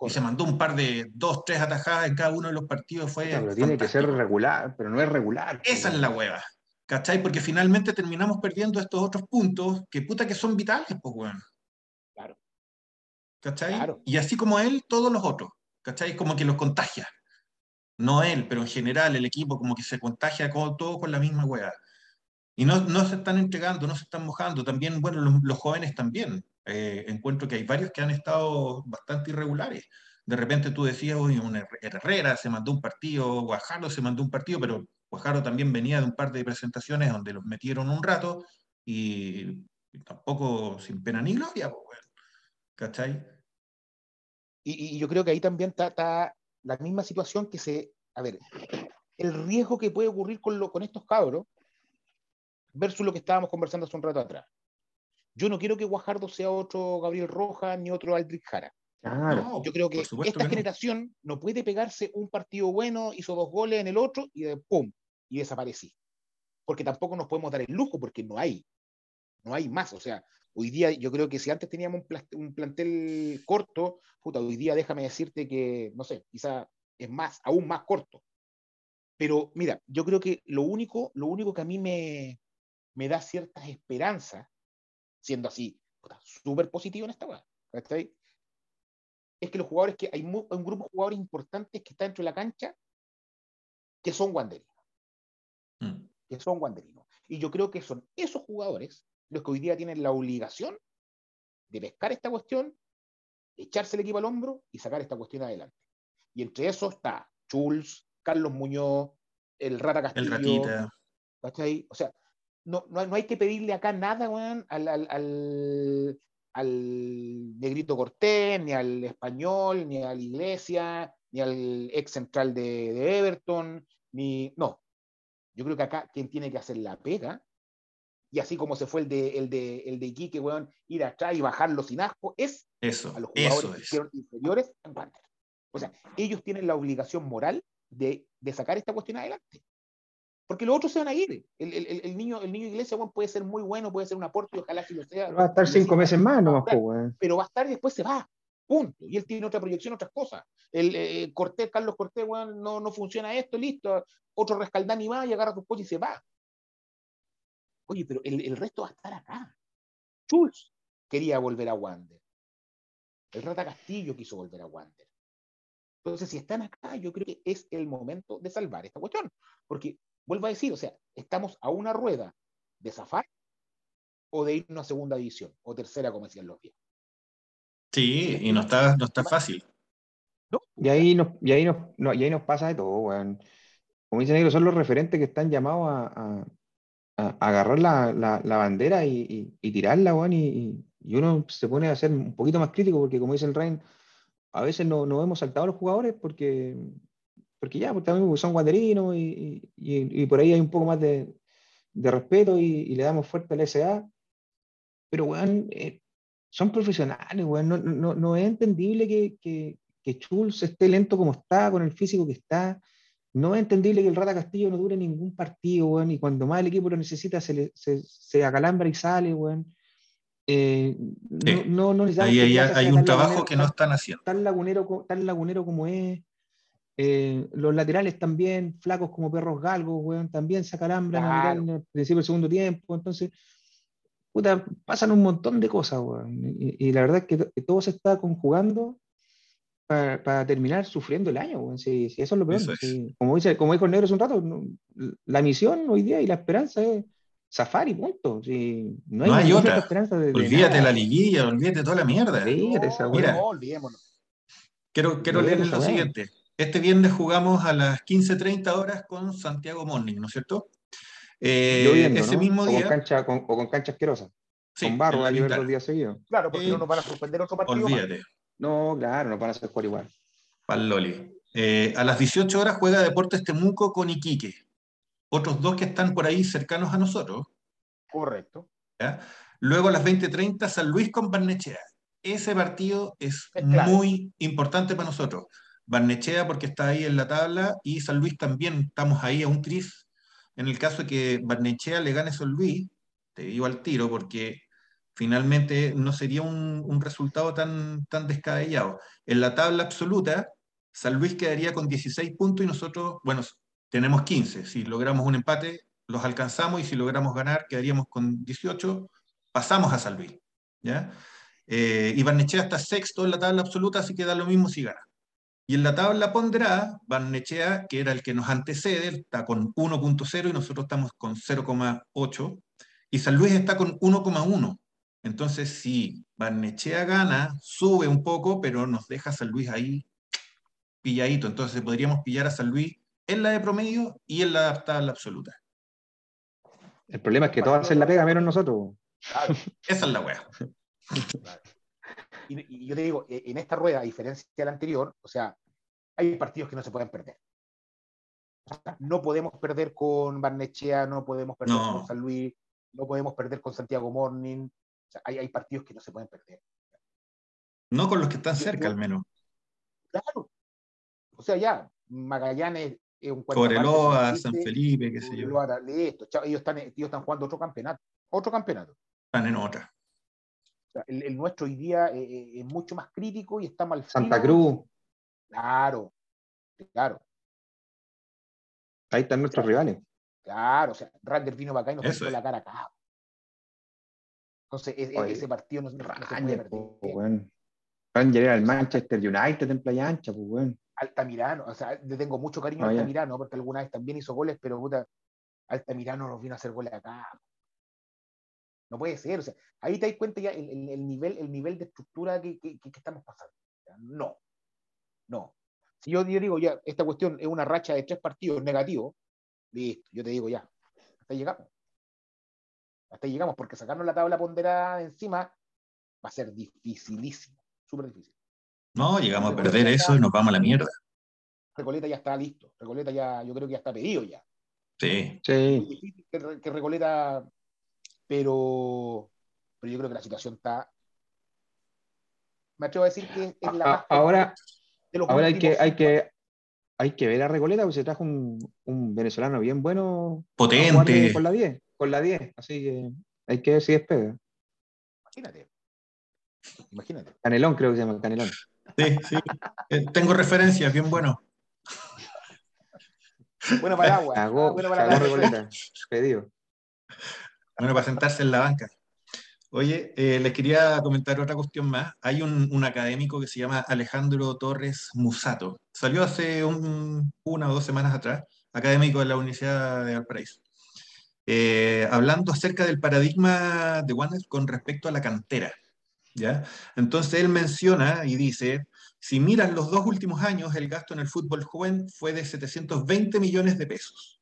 Y se mandó un par de dos, tres atajadas en cada uno de los partidos. Fue pero tiene que ser regular, pero no es regular. Esa es la hueva. ¿Cachai? Porque finalmente terminamos perdiendo estos otros puntos que puta que son vitales, pues, bueno. Claro. ¿Cachai? Claro. Y así como él, todos los otros. ¿Cachai? Como que los contagia. No él, pero en general el equipo como que se contagia con, todo con la misma hueva. Y no, no, se están entregando, no se están mojando. También, bueno, los, jóvenes también. Eh, encuentro que hay varios que han estado bastante irregulares. De repente tú decías, oye, un Herrera se mandó un partido, Guajardo se mandó un partido, pero Guajardo también venía de un par de presentaciones donde los metieron un rato y, tampoco sin pena ni gloria, pues, ¿cachai? Y, y, yo creo que ahí también está, la misma situación que se, a ver, el riesgo que puede ocurrir con, lo, con estos cabros versus lo que estábamos conversando hace un rato atrás. Yo no quiero que Guajardo sea otro Gabriel Rojas ni otro Aldrich Jara. yo creo que esta generación no. puede pegarse un partido bueno, hizo dos goles en el otro y de ¡pum! y desaparecí. Porque tampoco nos podemos dar el lujo porque no hay. No hay más. O sea, hoy día yo creo que si antes teníamos un, plantel corto, puta, hoy día déjame decirte que, no sé, quizá es más, aún más corto. Pero mira, yo creo que lo único, lo único que a mí me, me da ciertas esperanzas, siendo así, súper positivo en esta web. Es que los jugadores, que hay un grupo de jugadores importantes que está dentro de la cancha que son guanderinos. Mm. Que son guanderinos. Y yo creo que son esos jugadores los que hoy día tienen la obligación de pescar esta cuestión, echarse el equipo al hombro y sacar esta cuestión adelante. Y entre esos está Schulz, Carlos Muñoz, el Rata Castillo. El Ratita. O sea, no, no, hay que pedirle acá nada, al, al, al, Negrito Cortés, ni al Español, ni a la Iglesia, ni al ex central de, Everton, ni. No. Yo creo que acá quien tiene que hacer la pega, y así como se fue el de, el de, el de Iquique, weón, ir atrás y bajarlo sin asco, es eso, a los jugadores inferiores en Panther. O sea, ellos tienen la obligación moral de, de sacar esta cuestión adelante. Porque los otros se van a ir. El, el, el niño, el niño Iglesia puede ser muy bueno, puede ser un aporte, ojalá si lo sea. Va a estar cinco meses más, no Pero va a estar y después se va. Punto. Y él tiene otra proyección, otras cosas. El eh, Cortés, Carlos Cortés, no, no funciona esto, listo. Otro rescaldán y va y agarra tu coche y se va. Oye, pero el, el resto va a estar acá. Schultz quería volver a Wander. El Rata Castillo quiso volver a Wander. Entonces, si están acá, yo creo que es el momento de salvar esta cuestión. Porque, vuelvo a decir, o sea, estamos a una rueda de zafar o de irnos a segunda división o tercera, como decían los viejos. Sí, y no está, no está fácil. Y ahí nos, y ahí nos, y ahí nos pasa de todo, weón. Como dice Negro, son los referentes que están llamados a, a, agarrar la, la, la bandera y, y, tirarla, weón, y, y, uno se pone a ser un poquito más crítico, porque como dice el Rein, a veces no, no hemos saltado a los jugadores porque, porque ya, porque también son guanderinos y, y, por ahí hay un poco más de, de respeto y, le damos fuerte al SA. Pero, weón, eh, son profesionales, weón. No, no, no, es entendible que, que, que Schultz esté lento como está, con el físico que está. No es entendible que el Rata Castillo no dure ningún partido, weón, y cuando más el equipo lo necesita se, se, se acalambra y sale, weón. Eh, no, no, Ahí hay, hay un trabajo que no están haciendo. Tan lagunero, tan lagunero como es. Eh, los laterales también, flacos como perros galgos, weón, también se acalambran en el principio del segundo tiempo. Entonces, puta, pasan un montón de cosas, weón. Y, la verdad es que todo se está conjugando para, terminar sufriendo el año, weón. Si, eso es lo peor. como, dice, como dijo el negro hace un rato, la misión hoy día y la esperanza es Safari, punto. Si no hay, no hay otra. Esperanza de, olvídate de la liguilla, olvídate toda la mierda. No, Mira, no, quiero, quiero leer lo siguiente. Este viernes jugamos a las 15.30 horas con Santiago Morning, ¿no es cierto? Eh, ese mismo día. O con, cancha, o con cancha asquerosa. con barro a llover dos días seguidos. Claro, porque no nos van a suspender otro partido. Olvídate. No, claro, no van a hacer jugar igual. Pal eh, a las 18 horas juega Deportes Temuco con Iquique. Otros dos que están por ahí cercanos a nosotros. Correcto. Luego a las 20.30 San Luis con Barnechea. Ese partido es, muy importante para nosotros. Barnechea porque está ahí en la tabla y San Luis también estamos ahí a un tris en el caso de que Barnechea le gane a San Luis, te digo al tiro, porque finalmente no sería un, resultado tan, tan descabellado. En la tabla absoluta, San Luis quedaría con 16 puntos y nosotros, bueno, tenemos 15. Si logramos un empate, los alcanzamos y si logramos ganar, quedaríamos con 18, pasamos a San Luis. ¿ya? Eh, y Barnechea está sexto en la tabla absoluta, así que da lo mismo si gana. Y en la tabla ponderada, Barnechea, que era el que nos antecede, está con 1.0 y nosotros estamos con 0.8. Y San Luis está con 1.1. Entonces, si Barnechea gana, sube un poco, pero nos deja San Luis ahí pilladito. Entonces, podríamos pillar a San Luis en la de promedio y en la tabla absoluta. El problema es que todos hacen la pega menos nosotros. Esa es la wea. Y, yo te digo, e, en esta rueda, a diferencia de la anterior, o sea, hay partidos que no se pueden perder. no podemos perder con Barnechea, no podemos perder con San Luis, no podemos perder con Santiago Morning. O sea, hay, hay partidos que no se pueden perder. No con los que están cerca, al menos. Claro. O sea, ya, Magallanes es un Coreloa, San Felipe, qué sé yo. Listo, ellos están, ellos están jugando otro campeonato. Otro campeonato. Están en otra el, nuestro hoy día eh, eh, es mucho más crítico y está mal. Santa Cruz. Claro, claro. Ahí están nuestros rivales. Claro, o sea, Ranger vino para acá y nos puso la cara acá. Entonces, ese partido no, Ranger, no pues, Ranger era el Manchester United en Playa Ancha, pues bueno. Altamirano, o sea, le tengo mucho cariño a Altamirano, porque alguna vez también hizo goles, pero puta, Altamirano nos vino a hacer goles acá. No puede ser. O sea, ahí te das cuenta ya el, nivel, el nivel de estructura que, estamos pasando. No, no. Si yo, digo ya, esta cuestión es una racha de tres partidos negativos, listo, yo te digo ya, hasta ahí llegamos. Hasta ahí llegamos, porque sacarnos la tabla ponderada de encima va a ser dificilísimo, súper difícil. No, llegamos a perder eso y nos vamos a la mierda. Recoleta ya está listo. Recoleta ya, yo creo que ya está pedido ya. Sí. sí. Que, que Recoleta pero, pero yo creo que la situación está. Me atrevo a decir que es la más Ahora, ahora hay, que, hay, que, hay que ver a Recoleta, porque se trajo un, un venezolano bien bueno. Potente. Con la 10, con la 10. Así que hay que ver si despega. Imagínate. Imagínate. Canelón creo que se llama, Canelón. Sí, sí. Eh, tengo referencias, bien bueno. Bueno para agua. Cagó, bueno para. Recoleta. Pedido. Bueno, para sentarse en la banca. Oye, eh, les quería comentar otra cuestión más. Hay un, un académico que se llama Alejandro Torres Musato. Salió hace un- una o dos semanas atrás, académico de la Universidad de Valparaíso, eh, hablando acerca del paradigma de Wander con respecto a la cantera. ¿ya? Entonces él menciona y dice, si miras los dos últimos años, el gasto en el fútbol joven fue de 720 millones de pesos.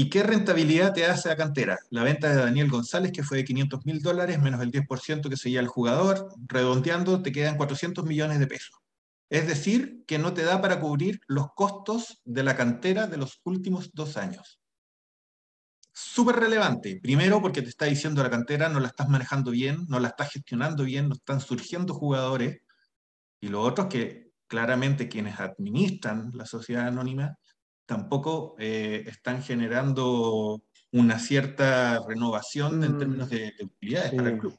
¿Y qué rentabilidad te hace la cantera? La venta de Daniel González, que fue de 500 mil dólares, menos el 10% que seguía el jugador, redondeando, te quedan 400 millones de pesos. Es decir, que no te da para cubrir los costos de la cantera de los últimos dos años. Súper relevante. Primero, porque te está diciendo la cantera no la estás manejando bien, no la estás gestionando bien, no están surgiendo jugadores. Y lo otro que claramente quienes administran la sociedad anónima tampoco eh, están generando una cierta renovación en Mm, términos de, de utilidades sí. para el club.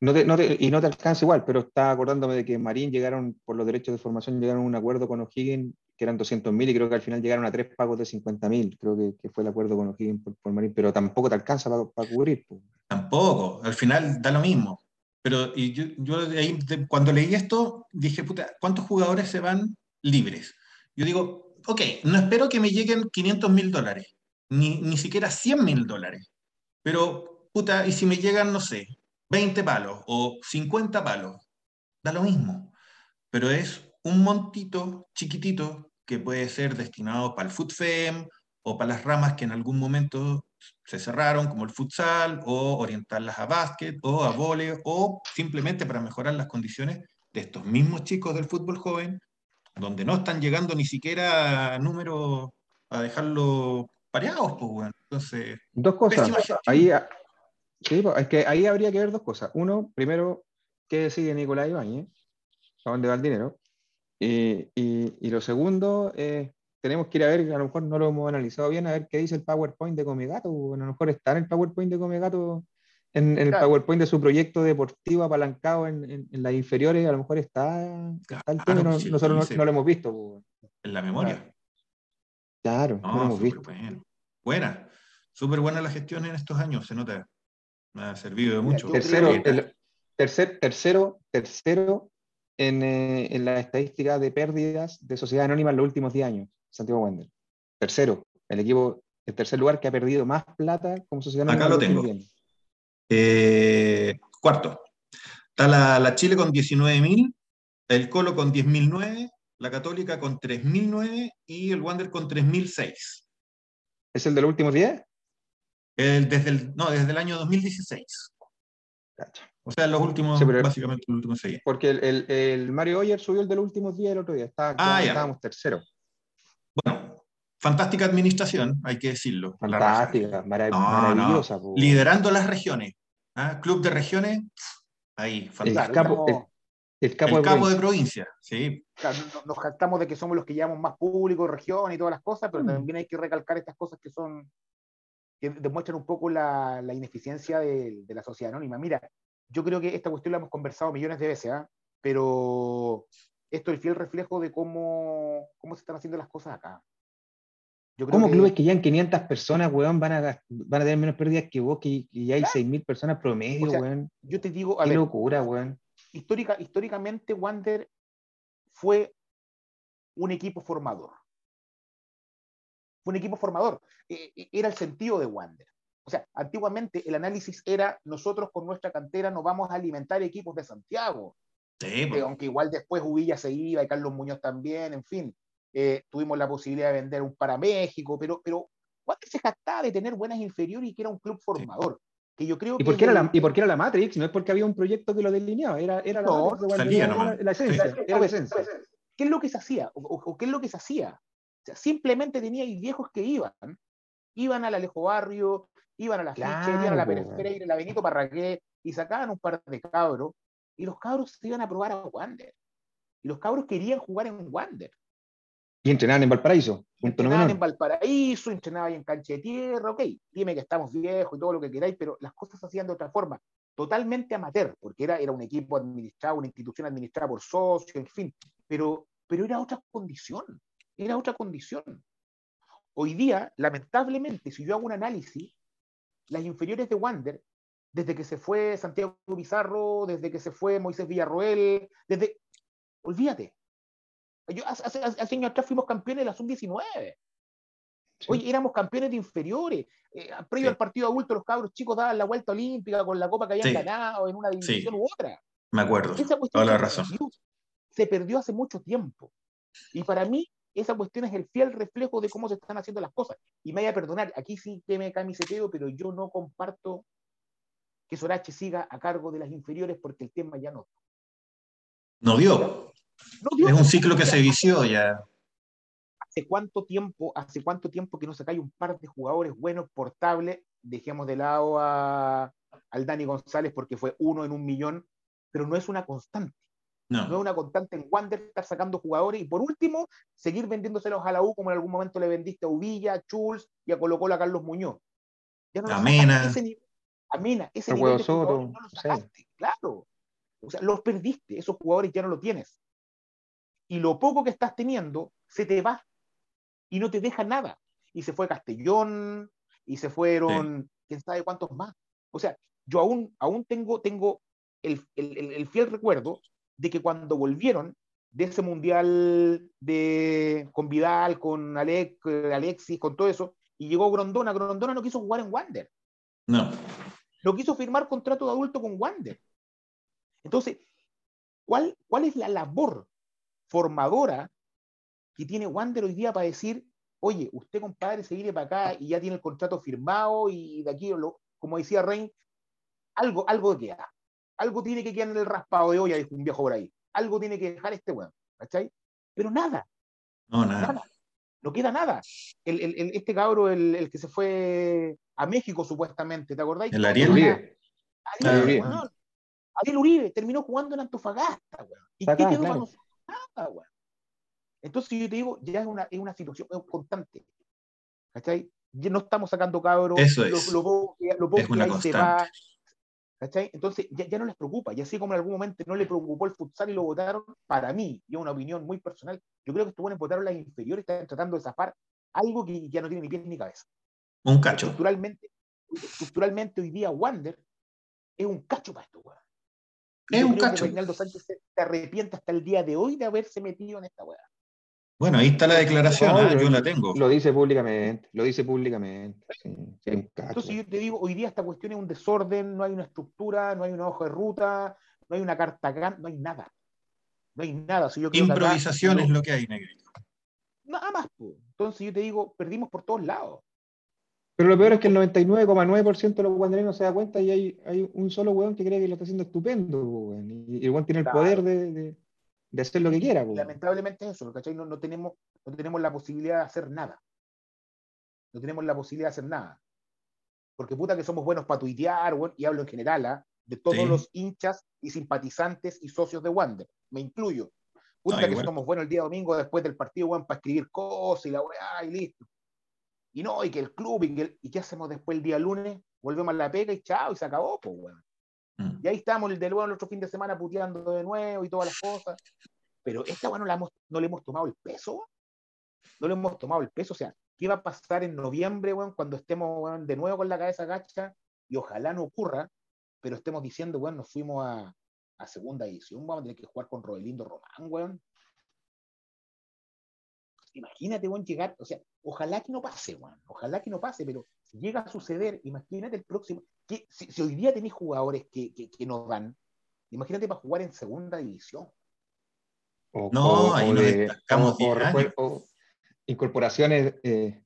No te- no te- y no te alcanza igual, pero está acordándome de que Marín llegaron, por los derechos de formación, llegaron a un acuerdo con O'Higgins que eran 200 mil y creo que al final llegaron a tres pagos de 50 mil. Creo que, que fue el acuerdo con O'Higgins por, por Marín, pero tampoco te alcanza para cubrir. po. Tampoco, al final da lo mismo. Pero y yo, yo de ahí, de- cuando leí esto, dije, puta, ¿cuántos jugadores se van libres? Yo digo, ok, no espero que me lleguen 500 mil dólares, ni, ni siquiera 100 mil dólares. Pero, puta, y si me llegan, no sé, 20 palos o 50 palos, da lo mismo. Pero es un montito chiquitito que puede ser destinado para el FUTFEM o para las ramas que en algún momento se cerraron, como el futsal, o orientarlas a básquet, o a vóley, o simplemente para mejorar las condiciones de estos mismos chicos del fútbol joven, donde no están llegando ni siquiera a números a dejarlo pareados, pues, bueno. Entonces, Dos cosas. Ahí, ah, sí, es que ahí habría que ver dos cosas. Uno, primero, ¿qué decide Nicolás Ibáñez? ¿A dónde va el dinero? Y, y- y lo segundo, eh, tenemos que ir a ver, a lo mejor no lo hemos analizado bien, a ver qué dice el PowerPoint de Comegato. A lo mejor está en el PowerPoint de Comegato, en, en el Claro. PowerPoint de su proyecto deportivo apalancado en, en- en las inferiores, a lo mejor está, está el tema, no- sí, nosotros no, sí. no lo hemos visto. en la memoria. Claro, no, lo hemos visto. bueno. Buena, súper buena la gestión en estos años, se nota. Me ha servido de mucho. Tercero, el- tercer, tercero, tercero en, eh, en la estadística de pérdidas de sociedad anónima en los últimos 10 años, Santiago Wander. Tercero, el equipo, el tercer lugar que ha perdido más plata como sociedad anónima. Acá lo tengo. 10 años. Eh, cuarto, está la, la Chile con 19.000, el Colo con 10.009, la Católica con 3.009 y el Wander con 3.006. ¿Es el de los últimos 10? El- desde el, no, desde el año 2016. Cacha. O sea, los últimos, Sí, básicamente los últimos seis. Porque el, el- el Mario Oyer subió el de los últimos 10 el otro día. Estaba, Ah, ya. estábamos tercero. Bueno, fantástica administración, hay que decirlo. Fantástica, No, maravillosa. Liderando las regiones. ¿ah? Club de regiones, ahí, El fantástico. capo, el, capo El de capo de provincia. sí. Claro, nos jactamos de que somos los que llevamos más público, región y todas las cosas, pero Mm. también hay que recalcar estas cosas que son que demuestran un poco la, la ineficiencia de, de la sociedad anónima. Mira, yo creo que esta cuestión la hemos conversado millones de veces, ¿ah? pero esto es el fiel reflejo de cómo, cómo se están haciendo las cosas acá. Yo creo ¿Cómo que- clubes que ya en 500 personas, weón, van a, van a tener menos pérdidas que vos, que, que ya hay 6.000 personas promedio, O sea, weón? Yo te digo, a Qué ver, locura, weón. histórica, históricamente Wander fue un equipo formador. Fue un equipo formador. Eh, eh, era el sentido de Wander. O sea, antiguamente el análisis era nosotros con nuestra cantera nos vamos a alimentar equipos de Santiago. Sí, pues. aunque igual después Uvilla se iba y Carlos Muñoz también, en fin. Eh, tuvimos la posibilidad de vender un para México, pero, pero Wander se jactaba de tener buenas inferiores y que era un club formador. Que yo creo ¿Y que por, qué era la, ¿Y por qué era la Matrix? No es porque había un proyecto que lo delineaba, era, era la No, Wander, salía era nomás. la, la esencia, Sí. era la esencia. ¿qué es lo que se hacía? ¿O, qué es lo que se hacía? O sea, simplemente tenía ahí viejos que iban, iban al Alejo Barrio, iban a la Claro, Ficha, iban a la Pérez. Freire, a la Benito Parragué, y sacaban un par de cabros, y los cabros se iban a probar a Wander. Y los cabros querían jugar en Wander. Y entrenaban en Valparaíso, Entrenaban menor. en Valparaíso, entrenaban en cancha de tierra, ok, dime que estamos viejos y todo lo que queráis, pero las cosas se hacían de otra forma. totalmente amateur, porque era, era un equipo administrado, una institución administrada por socios, en fin, pero, pero era otra condición, era otra condición. Hoy día, lamentablemente, si yo hago un análisis, las inferiores de Wander, desde que se fue Santiago Pizarro, desde que se fue Moisés Villarroel, desde... Olvídate. Yo, hace, hace, años atrás fuimos campeones de la sub-19. Hoy éramos campeones de inferiores. Eh, previo al partido adulto, los cabros chicos daban la vuelta olímpica con la copa que habían ganado en una división u otra. Me acuerdo. Toda la razón. se perdió hace mucho tiempo. Y para mí, esa cuestión es el fiel reflejo de cómo se están haciendo las cosas. Y me voy a perdonar, aquí sí que me camiseteo, pero yo no comparto que Sorache siga a cargo de las inferiores porque el tema ya no. No dio. Es un ciclo que se vició ya. ¿Hace cuánto tiempo, hace cuánto tiempo que no se cae un par de jugadores buenos, portables? Dejemos de lado a, al Dani González porque fue uno en un millón, pero no es una constante. No. no. es una constante en Wander estar sacando jugadores y por último, seguir vendiéndoselos a la U como en algún momento le vendiste a Uvilla, a Chulz y a Colo a Carlos Muñoz. Ya no Amena. Ese, Amena, ese nivel de jugadores no los sacaste, claro. O sea, los perdiste, esos jugadores ya no lo tienes. Y lo poco que estás teniendo se te va y no te deja nada. Y se fue Castellón, y se fueron, quién sabe cuántos más. O sea, yo aún, aún tengo, tengo el, el, el, fiel recuerdo de que cuando volvieron de ese mundial de, con Vidal, con Alex, Alexis, con todo eso, y llegó Grondona, Grondona no quiso jugar en Wander. No. No quiso firmar contrato de adulto con Wander. Entonces, ¿cuál, cuál es la labor formadora que tiene Wander hoy día para decir, oye, usted compadre se viene para acá y ya tiene el contrato firmado y de aquí, como decía Rein, algo, algo queda. Algo tiene que quedar en el raspado de olla, dijo un viejo por ahí. Algo tiene que dejar este weón, ¿cachai? Pero nada. No, nada. No queda nada. El, el, este cabro, el, que se fue a México supuestamente, ¿te acordáis? El Ariel Uribe. Ariel, Uribe. Ariel Uribe terminó jugando en Antofagasta, weón. ¿Y qué quedó claro. Nada, weón. Entonces yo te digo, ya es una, es una situación constante. ¿Cachai? Ya no estamos sacando cabros, Eso es. lo, lo ahí se va. ¿Cachai? Entonces ya, ya, no les preocupa. Y así como en algún momento no le preocupó el futsal y lo votaron, para mí, y una opinión muy personal, yo creo que estos buenos votaron las inferiores, están tratando de zafar algo que ya no tiene ni pies ni cabeza. Un cacho. Estructuralmente, estructuralmente hoy día Wander es un cacho para esto, weá. Es un cacho. Que Reinaldo Sánchez se, arrepiente hasta el día de hoy de haberse metido en esta weá. Bueno, ahí está la declaración, ¿eh? yo la tengo. Lo dice públicamente, lo dice públicamente. Entonces yo te digo, hoy día esta cuestión es un desorden, no hay una estructura, no hay una hoja de ruta, no hay una carta, no hay nada. No hay nada. Si yo Improvisación es lo que hay, Negrito. Nada más. Pues. Entonces yo te digo, perdimos por todos lados. Pero lo peor es que el 99,9% de los guanderinos se da cuenta y hay, hay, un solo weón que cree que lo está haciendo estupendo, Y el weón tiene el poder de de hacer lo que quiera. Lamentablemente es eso, ¿cachai? No, no, tenemos, no tenemos la posibilidad de hacer nada. No tenemos la posibilidad de hacer nada. Porque puta que somos buenos para tuitear, y hablo en general, ¿ah? de todos los hinchas y simpatizantes y socios de Wander. Me incluyo. Puta que somos buenos el día domingo después del partido, bueno, para escribir cosas y la weá, y listo. Y no, y que el club, y, que ¿y qué hacemos después el día lunes? Volvemos a la pega y chao, y se acabó, pues, weón. Mm. Y ahí estamos de nuevo el otro fin de semana puteando de nuevo y todas las cosas. Pero esta bueno, no, no le hemos tomado el peso. No le hemos tomado el peso. O sea, ¿qué va a pasar en noviembre, bueno, cuando estemos de nuevo con la cabeza gacha? Y ojalá no ocurra, pero estemos diciendo, bueno, nos fuimos a, a segunda edición, vamos a tener que jugar con Rodelindo Román, weón. Imagínate, weón, llegar, o sea, ojalá que no pase, weón, ojalá que no pase, pero si llega a suceder, imagínate el próximo, que si, hoy día tenéis jugadores que, que, nos dan, imagínate para jugar en segunda división. no, ahí incorporaciones eh,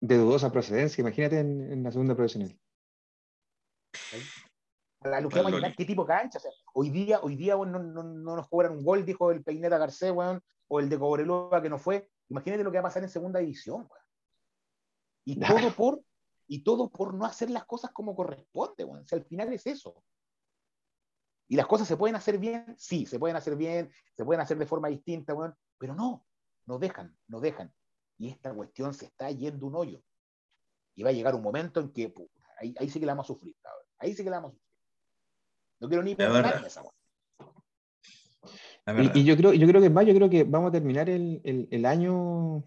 de dudosa procedencia, imagínate en, la segunda profesional. La ¿qué tipo de cancha? O sea, hoy día, hoy día no, no, no, nos cobran un gol, dijo el Peineta Garcés, o el de Cobreloa que no fue. Imagínate lo que va a pasar en segunda división, Y todo por y todo por no hacer las cosas como corresponde, bueno. al final es eso. Y las cosas se pueden hacer bien, sí, se pueden hacer bien, se pueden hacer de forma distinta, pero no, no dejan, no dejan. Y esta cuestión se está yendo un hoyo. Y va a llegar un momento en que ahí, sí que la vamos a sufrir, ahí sí que la vamos a sufrir. No quiero ni pensar en esa y, y, yo creo, yo creo que más, yo creo que vamos a terminar el, el, el año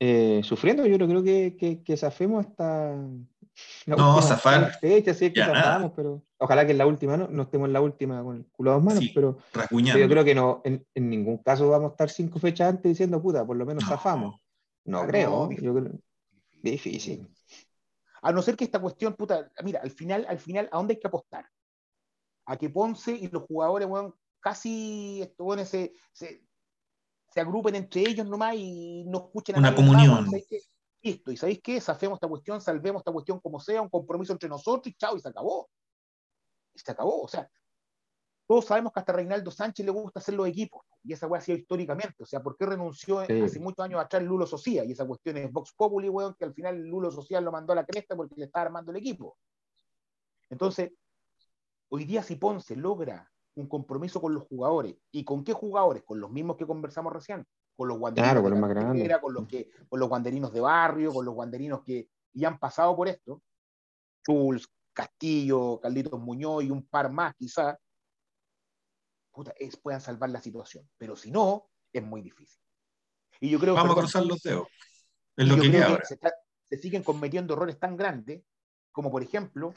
eh, sufriendo. Yo creo que, que, que zafemos hasta no, zafar. Fecha, sí, que zafamos, pero ojalá que en la última no, no estemos en la última con el culo a dos manos, pero, yo creo que no, en, en, ningún caso vamos a estar cinco fechas antes diciendo, puta, por lo menos zafamos. No ah, creo, yo creo. Difícil. A no ser que esta cuestión, puta, mira, al final, al final, ¿a dónde hay que apostar? A que Ponce y los jugadores, bueno, casi bueno, se, se, se, agrupen entre ellos nomás y no escuchen a Una comunión. Listo, y ¿sabéis qué? Safemos esta cuestión, salvemos esta cuestión como sea, un compromiso entre nosotros y chao, y se acabó. Y se acabó. O sea, todos sabemos que hasta Reinaldo Sánchez le gusta hacer los equipos, y esa weá ha sido históricamente. O sea, ¿por qué renunció hace muchos años atrás Lulo Socia? Y esa cuestión es Vox Populi, weón, que al final Lulo Social lo mandó a la cresta porque le estaba armando el equipo. Entonces, hoy día si Ponce logra un compromiso con los jugadores. ¿Y con qué jugadores? Con los mismos que conversamos recién. Con los guanderinos con, de los con, los que, con los guanderinos de barrio, con los guanderinos que ya han pasado por esto. Schulz, Castillo, Calditos Muñoz y un par más quizás. puedan salvar la situación. Pero si no, es muy difícil. Y yo creo Vamos a cruzar los dedos. Es lo que, ahora. Se, se, siguen cometiendo errores tan grandes como, por ejemplo,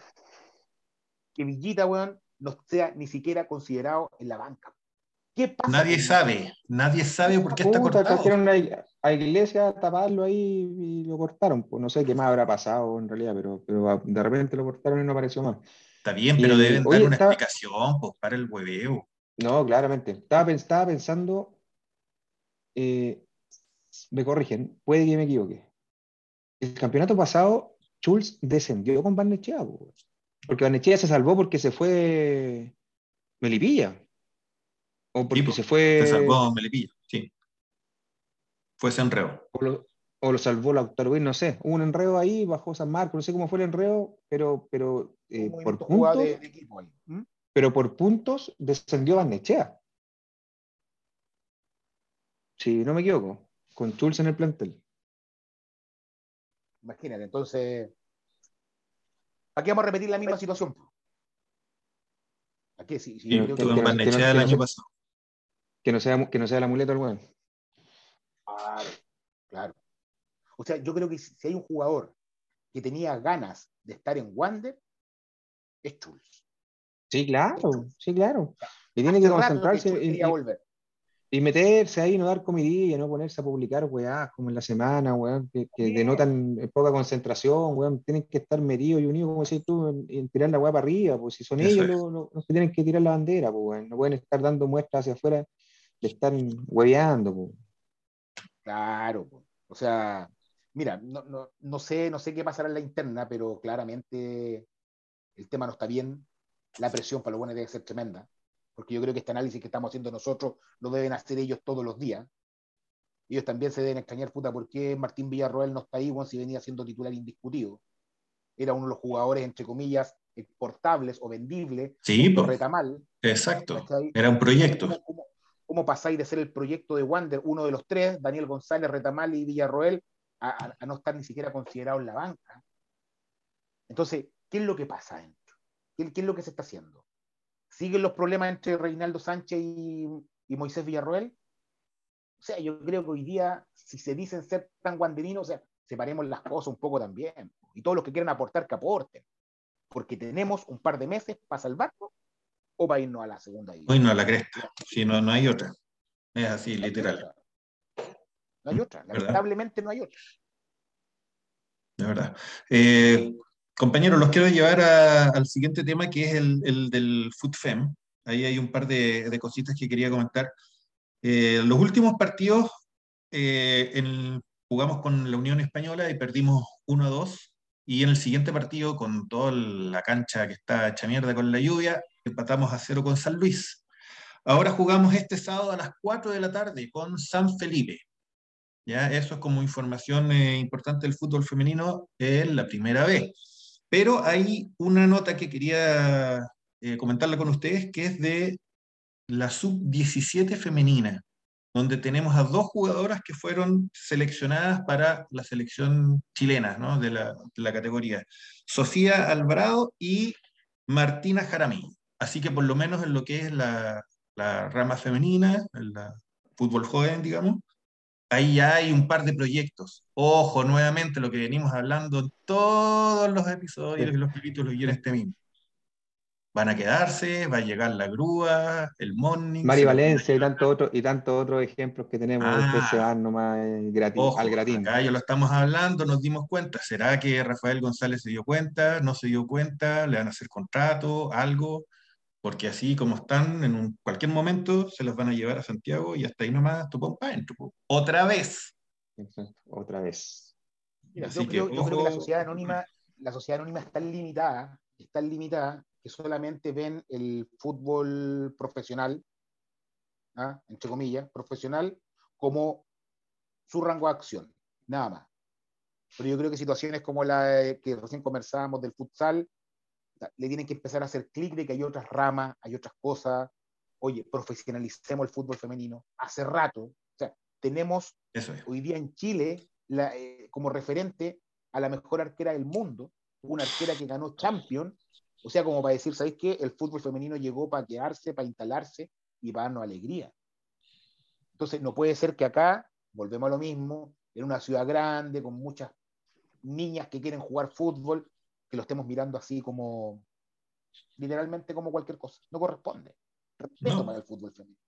que Villita, weón, no sea ni siquiera considerado en la banca. ¿Qué pasa nadie sabe, nadie sabe por qué está cortado. Trajeron a, Iglesia a taparlo ahí y lo cortaron. Pues no sé qué más habrá pasado en realidad, pero, pero de repente lo cortaron y no apareció más. Está bien, pero deben dar una explicación pues, para el hueveo. No, claramente. Estaba, estaba pensando, eh, me corrigen, puede que me equivoque. El campeonato pasado, Schulz descendió con Barnechea. Pues. Porque Vanechea se salvó porque se fue Melipilla. O porque se fue. Se salvó Melipilla, sí. Fue ese enredo. O lo, o lo salvó Lautaro no sé. Hubo un enredo ahí, bajo San Marcos, no sé cómo fue el enredo, pero, pero eh, por puntos. Pero por puntos descendió Vanechea. Si no me equivoco, con Chulz en el plantel. Imagínate, entonces Aquí vamos a repetir la misma situación. Aquí sí, sí, que, no sea, que no sea la muleta el weón. Claro, claro. O sea, yo creo que si hay un jugador que tenía ganas de estar en Wander, es Chulz. Sí, claro, sí, claro. Y tiene que concentrarse. Y, volver. Y meterse ahí, no dar comidilla, no ponerse a publicar, weá, como en la semana, weá, que, denotan poca concentración, weá, tienen que estar metidos y unidos, como decís tú, en, tirar la weá para arriba, pues si son ellos los, que tienen que tirar la bandera, pues, no pueden estar dando muestras hacia afuera de estar hueveando, pues. Claro, o sea, mira, no, no, no, sé, no sé qué pasará en la interna, pero claramente el tema no está bien, la presión para lo bueno debe ser tremenda porque yo creo que este análisis que estamos haciendo nosotros lo deben hacer ellos todos los días. Ellos también se deben extrañar, puta, ¿por qué Martín Villarroel no está ahí si venía siendo titular indiscutido? Era uno de los jugadores, entre comillas, exportables o vendibles, sí, por retamal. Exacto, era un proyecto. ¿Cómo, pasáis de ser el proyecto de Wander, uno de los tres, Daniel González, Retamal y Villarroel, a, no estar ni siquiera considerado en la banca? Entonces, ¿qué es lo que pasa dentro? ¿Qué, ¿Qué, es lo que se está haciendo? ¿Siguen los problemas entre Reinaldo Sánchez y, Moisés Villarroel? O sea, yo creo que hoy día, si se dicen ser tan guanderinos, o sea, separemos las cosas un poco también. Y todos los que quieran aportar, que aporten. Porque tenemos un par de meses para salvarlo o para irnos a la segunda división. no a la cresta. Si no, no hay otra. Es así, literal. No hay otra. Lamentablemente no hay otra. De verdad. Eh, Compañeros, los quiero llevar al siguiente tema que es el, del FootFem. Ahí hay un par de, cositas que quería comentar. Eh, los últimos partidos eh, jugamos con la Unión Española y perdimos 1 a 2. Y en el siguiente partido, con toda la cancha que está hecha mierda con la lluvia, empatamos a cero con San Luis. Ahora jugamos este sábado a las 4 de la tarde con San Felipe. ¿Ya? Eso es como información eh, importante del fútbol femenino en la primera vez. Pero hay una nota que quería eh, comentarla con ustedes, que es de la sub-17 femenina, donde tenemos a dos jugadoras que fueron seleccionadas para la selección chilena de, la, categoría, Sofía Alvarado y Martina Jaramillo. así que por lo menos en lo que es la, la rama femenina, el fútbol joven, digamos, ahí ya hay un par de proyectos. Ojo, nuevamente lo que venimos hablando en todos los episodios y los capítulos y en este mismo van a quedarse, va a llegar la grúa, el morning. Mari Valencia y tantos otros y tantos otros ejemplos que tenemos ah, se van nomás eh, gratis, al gratín. Acá ya lo estamos hablando, nos dimos cuenta. ¿Será que Rafael González se dio cuenta? ¿No se dio cuenta? ¿Le van a hacer contrato? ¿Algo? Porque así como están, en un, cualquier momento se los van a llevar a Santiago y hasta ahí nomás tu compa Otra vez. Otra vez. yo, creo, que la sociedad anónima, la sociedad anónima está limitada, está limitada que solamente ven el fútbol profesional, ¿ah? entre comillas, profesional, como su rango de acción, nada más. Pero yo creo que situaciones como la que recién conversábamos del futsal, le tienen que empezar a hacer clic de que hay otras ramas, hay otras cosas. Oye, profesionalicemos el fútbol femenino. Hace rato, o sea, tenemos hoy día en Chile eh, como referente a la mejor arquera del mundo, una arquera que ganó Champion o sea, como para decir, ¿sabéis qué? El fútbol femenino llegó para quedarse, para instalarse y para darnos alegría. Entonces, no puede ser que acá, volvemos a lo mismo, en una ciudad grande, con muchas niñas que quieren jugar fútbol, que lo estemos mirando así como, literalmente como cualquier cosa. No corresponde. Respeto para el fútbol femenino.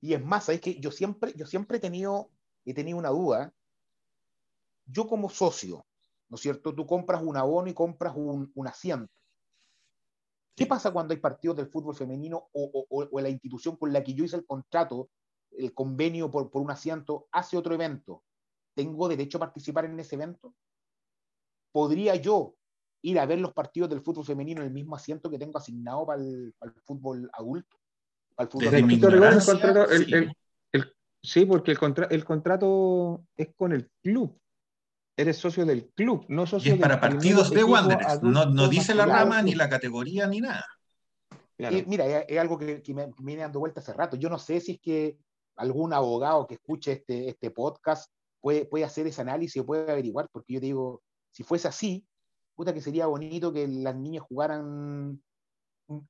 Y es más, ¿sabéis que yo siempre, yo siempre he tenido, he tenido una duda. Yo como socio, ¿no es cierto? Tú compras un abono y compras un, un asiento. ¿Qué pasa cuando hay partidos del fútbol femenino o, o, la institución con la que yo hice el contrato, el convenio por, por un asiento, hace otro evento? ¿Tengo derecho a participar en ese evento? ¿Podría yo ir a ver los partidos del fútbol femenino en el mismo asiento que tengo asignado para el, fútbol adulto? Para el fútbol sí. porque el, el contrato es con el club eres socio del club, no socio y es para partidos de Wanderers, no, no dice la rama, ni la categoría, ni nada. mira, es, algo que, me, viene dando vuelta hace rato. Yo no sé si es que algún abogado que escuche este, este podcast puede, puede hacer ese análisis o puede averiguar, porque yo digo, si fuese así, puta que sería bonito que las niñas jugaran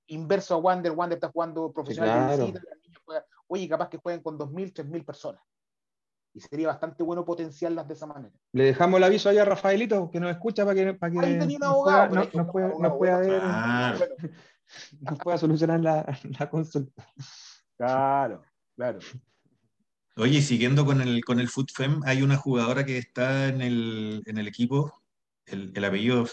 inverso a Wander, Wander está jugando profesional, oye, capaz que jueguen con 2.000, 3.000 personas. Y sería bastante bueno potenciarlas de esa manera. Le dejamos el aviso ahí a Rafaelito, que nos escucha para que, para que ahí tenía un abogado, nos, pueda, pueda, solucionar la, la, consulta. Claro, claro. Oye, siguiendo con el, con el FootFem, hay una jugadora que está en el, en el equipo, el, el, apellido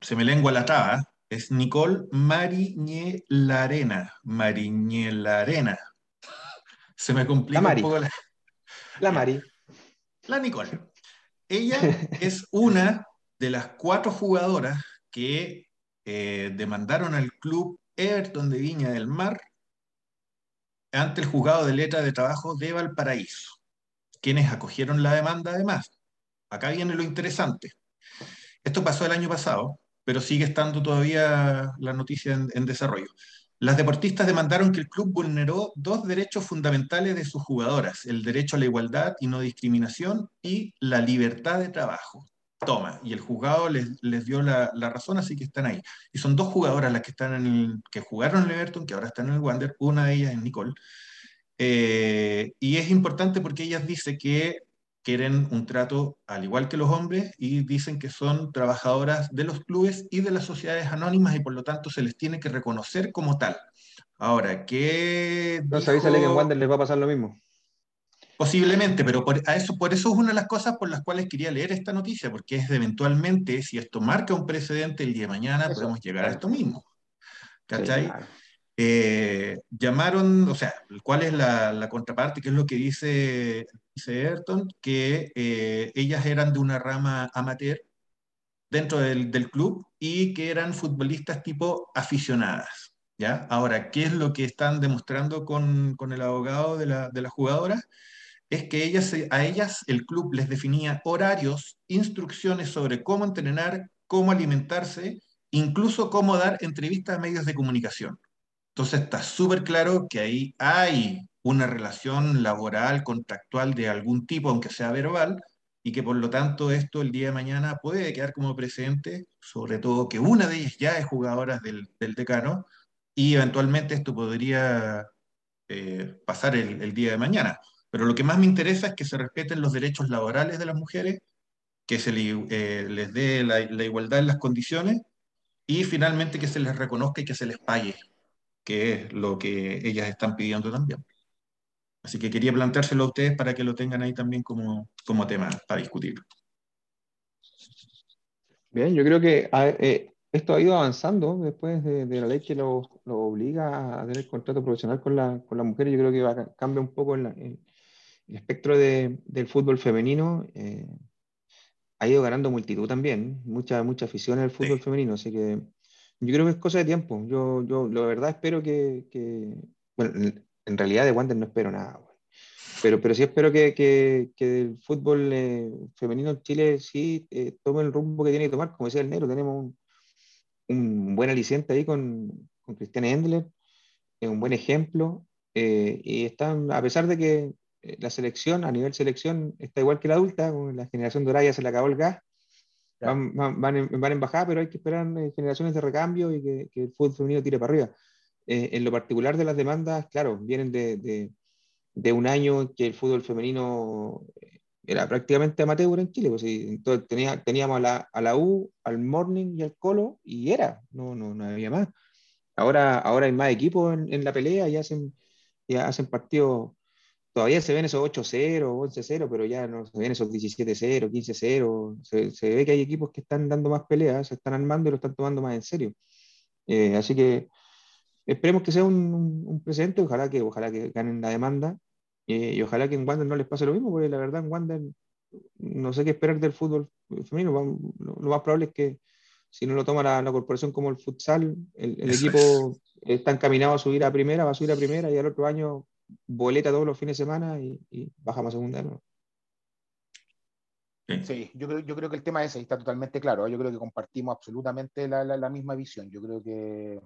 se me lengua la traba, es Nicole Mariñelarena. Mariñelarena. Se me complica un poco la... La Mari. La Nicole. Ella es una de las cuatro jugadoras que eh, demandaron al club Everton de Viña del Mar ante el juzgado de letra de trabajo de Valparaíso, quienes acogieron la demanda además. Acá viene lo interesante. Esto pasó el año pasado, pero sigue estando todavía la noticia en desarrollo. Las deportistas demandaron que el club vulneró dos derechos fundamentales de sus jugadoras, el derecho a la igualdad y no discriminación y la libertad de trabajo. Toma, y el juzgado les, dio la, razón, así que están ahí. Y son dos jugadoras las que, están en el, que jugaron en el Everton, que ahora están en el Wander, una de ellas es Nicole. Eh, y es importante porque ellas dicen que quieren un trato al igual que los hombres y dicen que son trabajadoras de los clubes y de las sociedades anónimas y por lo tanto se les tiene que reconocer como tal. Ahora, ¿qué... No dijo... que en Wander les va a pasar lo mismo. Posiblemente, pero por, a eso, por eso es una de las cosas por las cuales quería leer esta noticia, porque es eventualmente, si esto marca un precedente el día de mañana, podemos llegar a esto mismo. ¿Cachai? Eh, llamaron, o sea, ¿cuál es la, contraparte? ¿Qué es lo que dice, dice Ayrton? Que eh, ellas eran de una rama amateur dentro del, club y que eran futbolistas tipo aficionadas. ¿ya? Ahora, ¿qué es lo que están demostrando con, el abogado de la, de jugadora? Es que a ellas el club les definía horarios, instrucciones sobre cómo entrenar, cómo alimentarse, incluso cómo dar entrevistas a medios de comunicación. Entonces está súper claro que ahí hay una relación laboral, contractual de algún tipo, aunque sea verbal, y que por lo tanto esto el día de mañana puede quedar como precedente, sobre todo que una de ellas ya es jugadora del, decano y eventualmente esto podría eh, pasar el, día de mañana. Pero lo que más me interesa es que se respeten los derechos laborales de las mujeres, que se eh, les dé la, igualdad en las condiciones y finalmente que se les reconozca y que se les pague, que es lo que ellas están pidiendo también. Así que quería planteárselo a ustedes para que lo tengan ahí también como, como tema para discutir. Bien, yo creo que eh, esto ha ido avanzando después de, la ley que lo, obliga a tener contrato profesional con la, con la mujer. Yo creo que va, cambia un poco el, espectro del fútbol femenino. Eh, ha ido ganando multitud también, mucha, mucha afición al fútbol femenino. Así que yo creo que es cosa de tiempo. Yo, yo la verdad espero que, que bueno, en realidad de Wander no espero nada. Pero, pero sí espero que, que, que el fútbol eh, femenino en Chile sí eh, tome el rumbo que tiene que tomar. Como decía el negro, tenemos un, un buen aliciente ahí con, con Cristian Endler, es un buen ejemplo. Eh, y están, a pesar de que eh, la selección, a nivel selección, está igual que la adulta, con la generación dorada ya se le acabó el gas, van, van, en, van, en, bajada, pero hay que esperar eh, generaciones de recambio y que, que el fútbol femenino tire para arriba. en lo particular de las demandas, claro, vienen de, de, de un año en que el fútbol femenino era prácticamente amateur en Chile, pues entonces tenía, teníamos a la, a la, U, al Morning y al Colo, y era, no, no, no había más. Ahora, ahora hay más equipos en, en la pelea y hacen, ya hacen partidos, todavía se ven esos 8-0, 11-0, pero ya no se ven esos 17-0, 15-0, se, se, ve que hay equipos que están dando más peleas, se están armando y lo están tomando más en serio. Eh, así que esperemos que sea un, un, un presente, ojalá que, ojalá que ganen la demanda eh, y ojalá que en Wander no les pase lo mismo, porque la verdad en Wander no sé qué esperar del fútbol femenino. Lo, más probable es que si no lo toma la, corporación como el futsal, el, equipo está encaminado a subir a primera, va a subir a primera y al otro año boleta todos los fines de semana y, baja más segunda. Sí, yo creo, yo creo que el tema ese está totalmente claro. Yo creo que compartimos absolutamente la, la misma visión. Yo creo que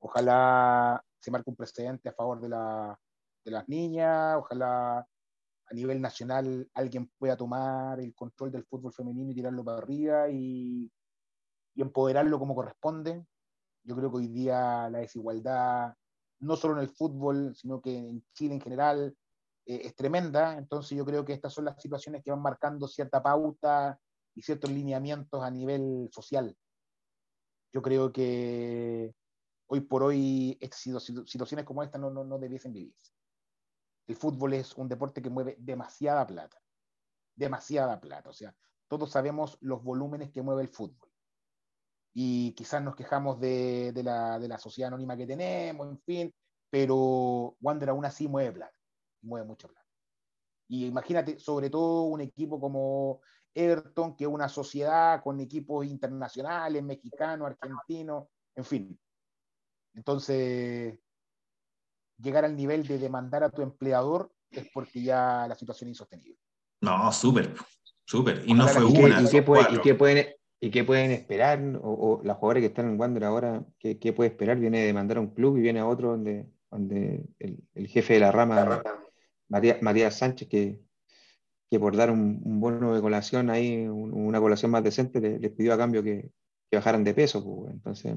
ojalá se marque un precedente a favor de la, de las niñas, ojalá a nivel nacional alguien pueda tomar el control del fútbol femenino y tirarlo para arriba y, empoderarlo como corresponde. Yo creo que hoy día la desigualdad, no solo en el fútbol, sino que en Chile en general, eh, es tremenda. Entonces yo creo que estas son las situaciones que van marcando cierta pauta y ciertos lineamientos a nivel social. Yo creo que hoy por hoy situaciones como esta no, no, no debiesen vivirse el fútbol es un deporte que mueve demasiada plata, demasiada plata. O sea, todos sabemos los volúmenes que mueve el fútbol. Y quizás nos quejamos de, la, sociedad anónima que tenemos, en fin, pero Wander aún así mueve plata, mueve mucha plata. Y imagínate, sobre todo un equipo como Everton, que es una sociedad con equipos internacionales, mexicanos, argentinos, en fin. Entonces, llegar al nivel de demandar a tu empleador es porque ya la situación es insostenible. No, súper, súper. Y no fue una. ¿Y qué, pueden, ¿Y qué pueden esperar? O, las jugadoras que están en Wander ahora, ¿qué, ¿qué, puede esperar? Viene de demandar a un club y viene a otro donde, donde el, jefe de la rama, Matías, Sánchez, que, que por dar un, bono de colación ahí, una colación más decente, les, pidió a cambio que, que bajaran de peso. Pues, entonces,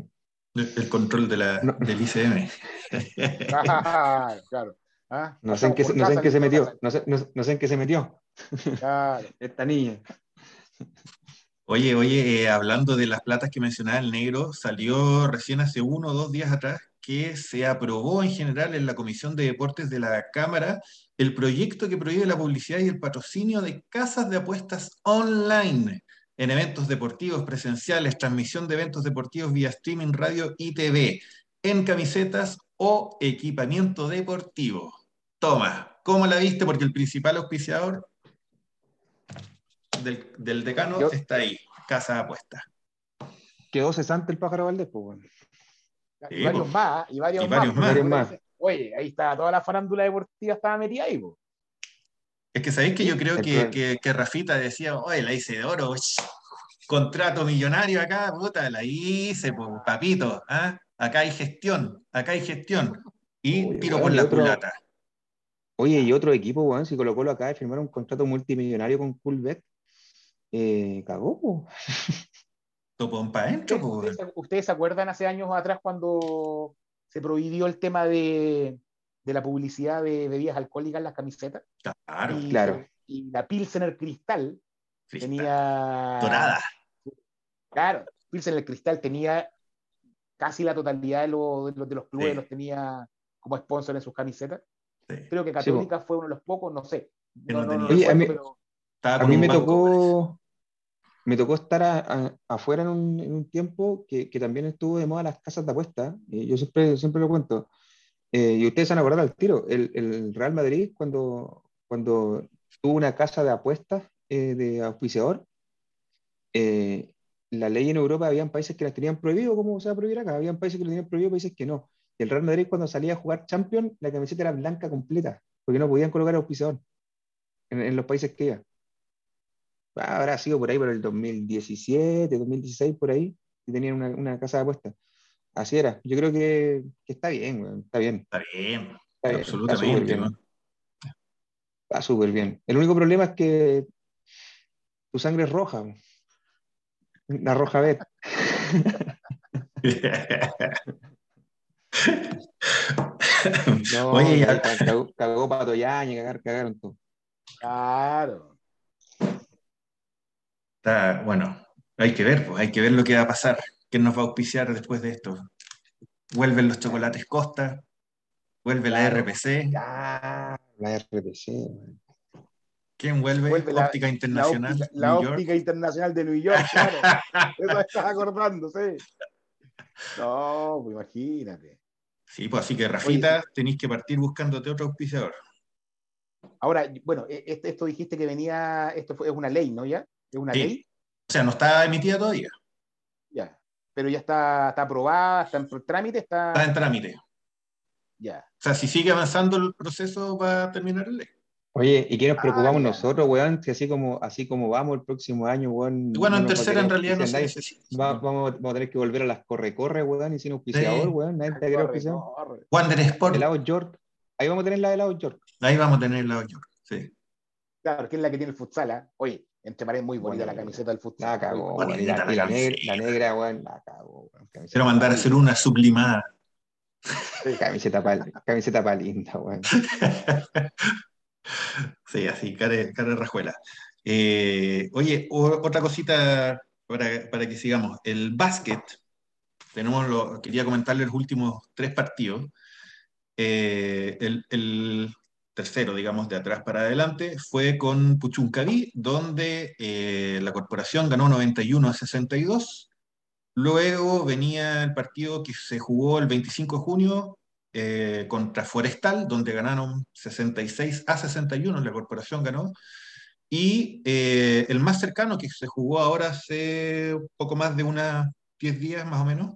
el control de la, del ICM. claro. ¿Ah? No, sé en qué, no sé en qué se metió. No sé, no, sé en qué se metió. Claro. Esta niña. Oye, oye, eh, hablando de las platas que mencionaba el negro, salió recién hace uno o dos días atrás que se aprobó en general en la Comisión de Deportes de la Cámara el proyecto que prohíbe la publicidad y el patrocinio de casas de apuestas online en eventos deportivos presenciales, transmisión de eventos deportivos vía streaming, radio y TV, en camisetas o equipamiento deportivo. Toma, ¿cómo la viste? Porque el principal auspiciador del, decano está ahí, Casa de Apuestas. Quedó cesante el pájaro Valdés, pues y, varios pues. más, y varios, más, Oye, ahí está, toda la farándula deportiva estaba metida ahí, pues. Es que sabéis que yo creo que, que, Rafita decía, oye, la hice de oro, contrato millonario acá, puta, la hice, papito, ¿ah? acá hay gestión, acá hay gestión. Y tiro por la culata. Oye, y otro equipo, weón, si Colo Colo acaba de firmar un contrato multimillonario con Coolbet, eh, cagó. Topón para adentro, ¿Ustedes, ¿Ustedes se acuerdan hace años atrás cuando se prohibió el tema de, de la publicidad de bebidas alcohólicas en las camisetas. Claro, y, claro. Y la Pilsener Cristal Cristal. tenía. Dorada. Claro, Pilsener Cristal tenía casi la totalidad de los, de los, de los clubes, Sí. los tenía como sponsor en sus camisetas. Sí. Creo que Católica fue uno de los pocos, no sé. No No, no, a mí- pero- A mí me tocó, me tocó estar afuera en un, en un tiempo que, también estuvo de moda las casas de apuesta. y yo siempre, lo cuento. Eh, y ustedes se van a acordar al tiro. El, Real Madrid, cuando, cuando tuvo una casa de apuestas eh, de auspiciador, eh, la ley en Europa habían países que las tenían prohibido, como se va a prohibir acá. Habían países que lo tenían prohibido, países que no. Y el Real Madrid, cuando salía a jugar Champions, la camiseta era blanca completa, porque no podían colocar auspiciador en, en los países que iba. Ah, Habrá sido por ahí por el 2017, 2016, por ahí, y tenían una, una casa de apuestas. Así era. Yo creo que, que está bien, weón, está bien. Está bien, Está bien, absolutamente. Está súper bien. El único problema es que tu sangre es roja. La roja bet. No, Oye, ya- cagó, cagó Pato cagaron todo. Claro. Está, bueno, hay que ver, pues, hay que ver lo que va a pasar. ¿Quién nos va a auspiciar después de esto? Vuelven los chocolates Costa, vuelve la. RPC. Ya, la RPC. ¿Quién vuelve? Vuelve la- Óptica La Internacional. la New York. óptica internacional de New York, claro. Eso estás acordando, sí. No, pues imagínate. Sí, pues así que Rafita, tenéis que partir buscándote otro auspiciador. Ahora, bueno, e- esto, esto dijiste que venía, esto fue, es una ley, ¿no? ¿Ya? ¿Es una Sí. ley? O sea, no está emitida todavía, Ya. Pero ya está, está aprobada, está en trámite, está. está en trámite. O Ya. sea, si sigue avanzando el proceso, va a terminar el ley. Oye, ¿y qué nos Ah, preocupamos nosotros, weón? Si así como, así como vamos el próximo año, weón. Y bueno, no en tercera en realidad no se necesita. Va- vamos, vamos a tener que volver a las corre-corre, weón, y sin auspiciador, Sí. weón. Nadie te quiere auspiciar. Wander Sport, Helado York. Ahí vamos a tener la de helado York. ahí vamos a tener la York. Sí. Claro, que es la que tiene el futsal, ¿ah? Oye, entre paredes muy bonita Bonita. la camiseta del futsal. La cagó. Y la, y negra, la negra, weón, la cagó, Quiero mandar a hacer una sublimada. Camiseta pa, camiseta pa linda, weón. Sí, así, cara, cara de rajuela. Eh, oye, o- otra cosita para, para que sigamos. El básquet, tenemos lo, quería comentarle los últimos tres partidos. Eh, el, el tercero, digamos, de atrás para adelante, fue con Puchuncaví, donde eh, la corporación ganó 91 a 62. Luego venía el partido que se jugó el 25 de junio eh, contra Forestal, donde ganaron 66 a 61, la corporación ganó. Y eh, el más cercano, que se jugó ahora hace poco más de unos 10 días más o menos,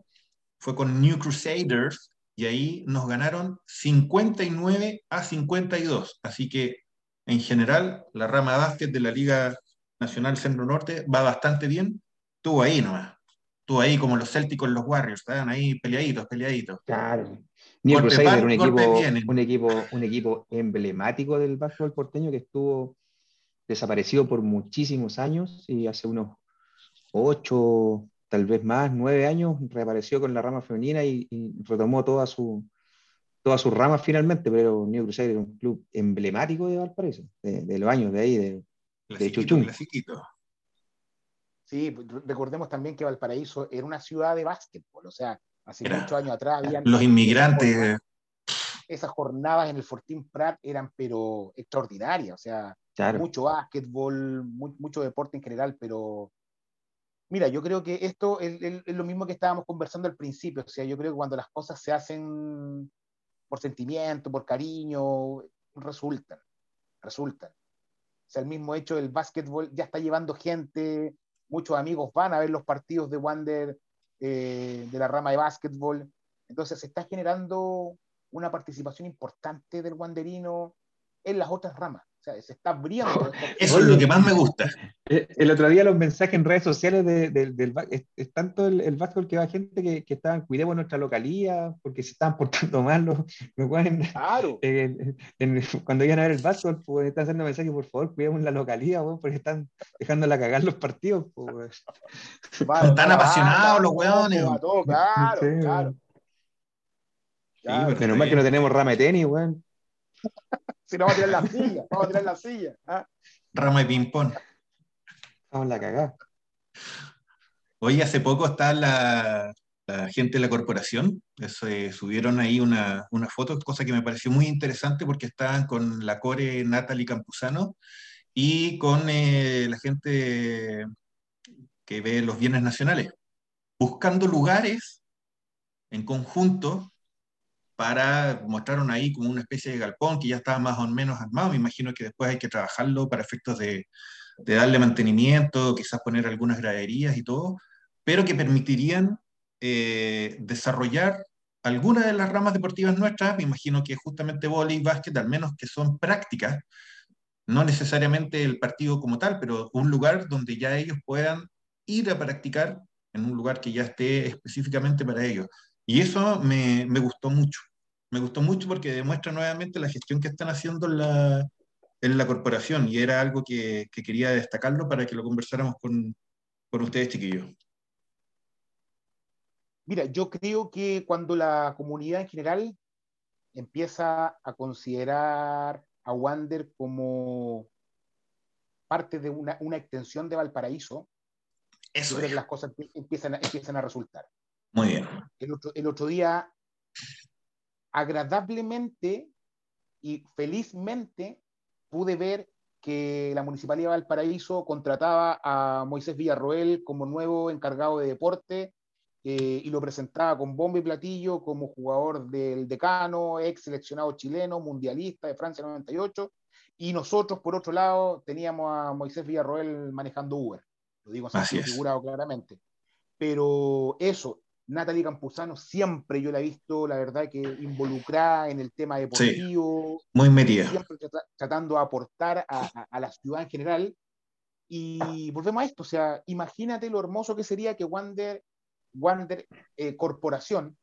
fue con New Crusaders, y ahí nos ganaron 59 a 52. Así que, en general, la rama de básquet de la Liga Nacional Centro Norte va bastante bien. Estuvo ahí nomás. Estuvo ahí como los Celtics, los Warriors, estaban ahí peleaditos, peleaditos. Claro. Crusader, van, un equipo, un equipo, un equipo emblemático del básquetbol porteño que estuvo desaparecido por muchísimos años y hace unos ocho, tal vez más, nueve años, reapareció con la rama femenina y, y retomó toda su, todas sus ramas finalmente, pero New Crusader es un club emblemático de Valparaíso, de, de los años de ahí, de, clasiquito. Sí, pues, recordemos también que Valparaíso era una ciudad de básquetbol, o sea, hace Era. muchos años atrás habían Los inmigrantes, esas jornadas en el Fortín Prat eran pero extraordinarias, o sea, claro, mucho básquetbol, mu- mucho deporte en general, pero mira, yo creo que esto es, lo mismo que estábamos conversando al principio, o sea, yo creo que cuando las cosas se hacen por sentimiento, por cariño, resultan, resultan. O sea, el mismo hecho del básquetbol ya está llevando gente, muchos amigos van a ver los partidos de Wander eh, de la rama de básquetbol, entonces se está generando una participación importante del wanderino en las otras ramas. O sea, se está abriendo. eso es lo que más me gusta. Eh, El otro día los mensajes en redes sociales de- de- del es, es tanto el, el básquetbol que va gente que, que estaban, cuidemos nuestra localía, porque se estaban portando mal los, los Claro. en- en- cuando iban a ver el básquetbol, pues están haciendo mensajes, por favor, cuidemos la localía, porque están dejándola cagar los partidos. pues, tan va- apasionados va- los va todo, Claro, Sí, claro. weón. menos mal que no tenemos rama de tenis, weón. Si no, vamos a tirar la silla, vamos a tirar la silla. ¿ah? Rama de ping-pong. Vamos a la cagada. Hoy hace poco está la, gente de la corporación, eh, subieron ahí una, una, foto, cosa que me pareció muy interesante porque estaban con la core Natalie Campuzano y con eh, la gente que ve los bienes nacionales, buscando lugares en conjunto para, mostraron ahí como una especie de galpón que ya estaba más o menos armado, me imagino que después hay que trabajarlo para efectos de, de darle mantenimiento, quizás poner algunas graderías y todo, pero que permitirían eh, desarrollar algunas de las ramas deportivas nuestras, me imagino que justamente voleibol y básquet, al menos que son prácticas, no necesariamente el partido como tal, pero un lugar donde ya ellos puedan ir a practicar en un lugar que ya esté específicamente para ellos. Y eso me, me gustó mucho. Me gustó mucho porque demuestra nuevamente la gestión que están haciendo en la, en la corporación y era algo que, que quería destacarlo para que lo conversáramos con, con ustedes, chiquillos. Mira, yo creo que cuando la comunidad en general empieza a considerar a Wander como parte de una, una extensión de Valparaíso, Eso es. las cosas empiezan, empiezan a resultar. Muy bien. El otro, el otro día, agradablemente y felizmente, pude ver que la Municipalidad de Valparaíso contrataba a Moisés Villarroel como nuevo encargado de deporte eh, y lo presentaba con bomba y platillo como jugador del decano, ex seleccionado chileno, mundialista de Francia 98, y nosotros, por otro lado, teníamos a Moisés Villarroel manejando Uber. Lo digo así, figurado claramente. Pero eso, Natalie Campuzano siempre yo la he visto, la verdad, que involucrada en el tema deportivo. muy metida. Siempre tratando de aportar a, a, la ciudad en general. Y volvemos a esto, o sea, imagínate lo hermoso que sería que Wander Wander eh, Corporación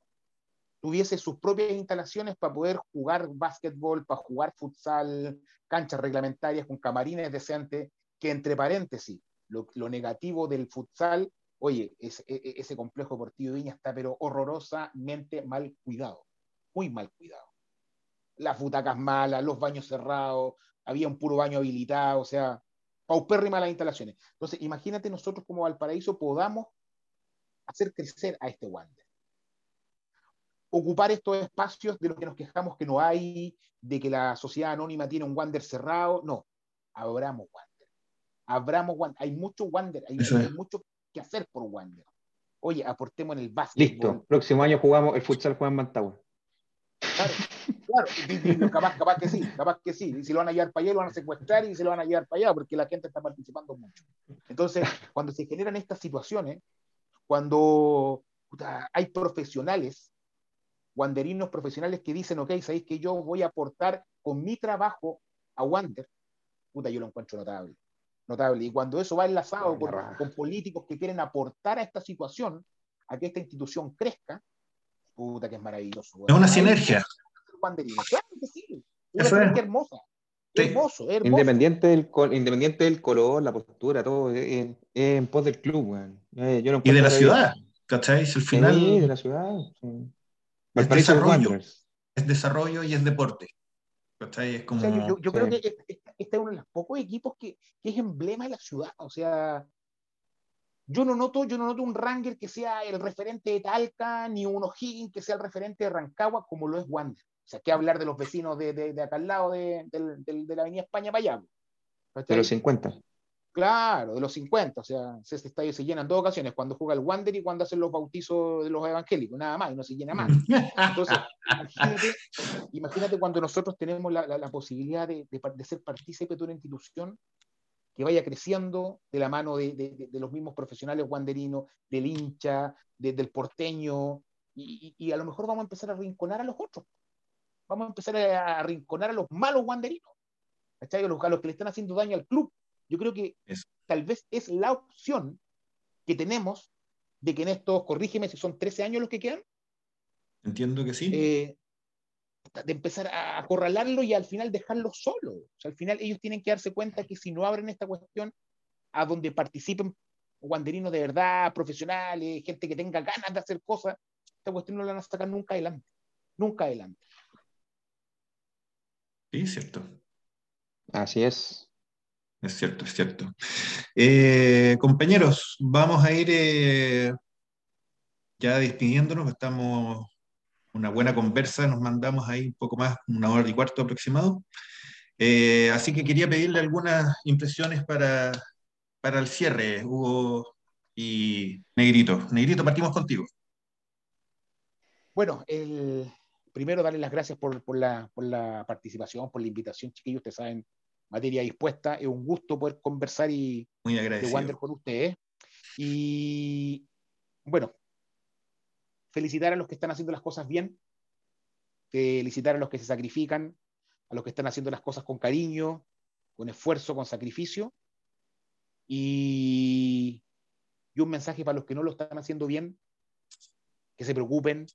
tuviese sus propias instalaciones para poder jugar básquetbol, para jugar futsal, canchas reglamentarias con camarines decentes, que entre paréntesis, lo, negativo del futsal, oye, e, e, ese complejo deportivo de Viña está pero horrorosamente mal cuidado, muy mal cuidado. Las butacas malas, los baños cerrados, había un puro baño habilitado, o sea, paupérrimas las instalaciones. Entonces, imagínate nosotros como Valparaíso podamos hacer crecer a este Wander. Ocupar estos espacios de los que nos quejamos que no hay, de que la sociedad anónima tiene un Wander cerrado. No, abramos Wander. Abramos Wander. Hay mucho Wander, hay, mucho que hacer por Wander. Oye, aportemos en el básquet. Listo, próximo año jugamos el futsal Juan Mantagua. Claro, claro, capaz, capaz, que sí, capaz que sí. Y si lo van a llevar para allá, lo van a secuestrar y se lo van a llevar para allá porque la gente está participando mucho. Entonces, cuando se generan estas situaciones, cuando hay profesionales, wanderinos profesionales que dicen, ok, sabéis que yo voy a aportar con mi trabajo a Wander, puta, yo lo encuentro notable. Notable. Y cuando eso va enlazado con, políticos que quieren aportar a esta situación, a que esta institución crezca, puta, que es maravilloso. Es una sinergia. Claro que sí. Es una sinergia hermosa. Hermoso, hermoso. Independiente del, independiente del color, la postura, todo, es, en pos del club, eh, y de la ciudad, ¿cachai? El final. Sí, de la ciudad. Es desarrollo, es desarrollo y es deporte. ¿cachai? Es como, yo, creo que este, es uno de los pocos equipos que, que, es emblema de la ciudad. O sea, yo no noto, yo no noto un Ranger que sea el referente de Talca, ni un O'Higgins que sea el referente de Rancagua, como lo es Wander. O sea, que hablar de los vecinos de, de, de acá al lado de, de, la Avenida España para allá. Los 50. Claro, de los 50, o sea, este estadio se llena en dos ocasiones, cuando juega el Wander y cuando hacen los bautizos de los evangélicos, nada más, y no se llena más. Entonces, imagínate, cuando nosotros tenemos la, la, posibilidad de, de, ser partícipe de una institución que vaya creciendo de la mano de, de los mismos profesionales wanderinos, del hincha, del porteño, y, y, a lo mejor vamos a empezar a rinconar a los otros. Vamos a empezar a, rinconar a los malos wanderinos, a los, a los que le están haciendo daño al club yo creo que tal vez es la opción que tenemos de que en estos, corrígeme si son 13 años los que quedan. Entiendo que sí. Eh, de empezar a acorralarlo y al final dejarlo solo. O sea, al final ellos tienen que darse cuenta que si no abren esta cuestión a donde participen guanderinos de verdad, profesionales, gente que tenga ganas de hacer cosas, esta cuestión no la van a sacar nunca adelante. nunca adelante. Sí, es cierto. Así es. Es cierto, es cierto. Eh, compañeros, vamos a ir eh, ya despidiéndonos, estamos una buena conversa, nos mandamos ahí un poco más, una hora y cuarto aproximado. Eh, así que quería pedirle algunas impresiones para, para el cierre, Hugo y Negrito. Negrito, partimos contigo. Bueno, primero darle las gracias por, por, la, por, la, participación, por la invitación, chiquillos. Ustedes saben, materia dispuesta. Es un gusto poder conversar y Muy de Wander con ustedes. Y bueno, felicitar a los que están haciendo las cosas bien, felicitar a los que se sacrifican, a los que están haciendo las cosas con cariño, con esfuerzo, con sacrificio. Y, y un mensaje para los que no lo están haciendo bien, que se preocupen,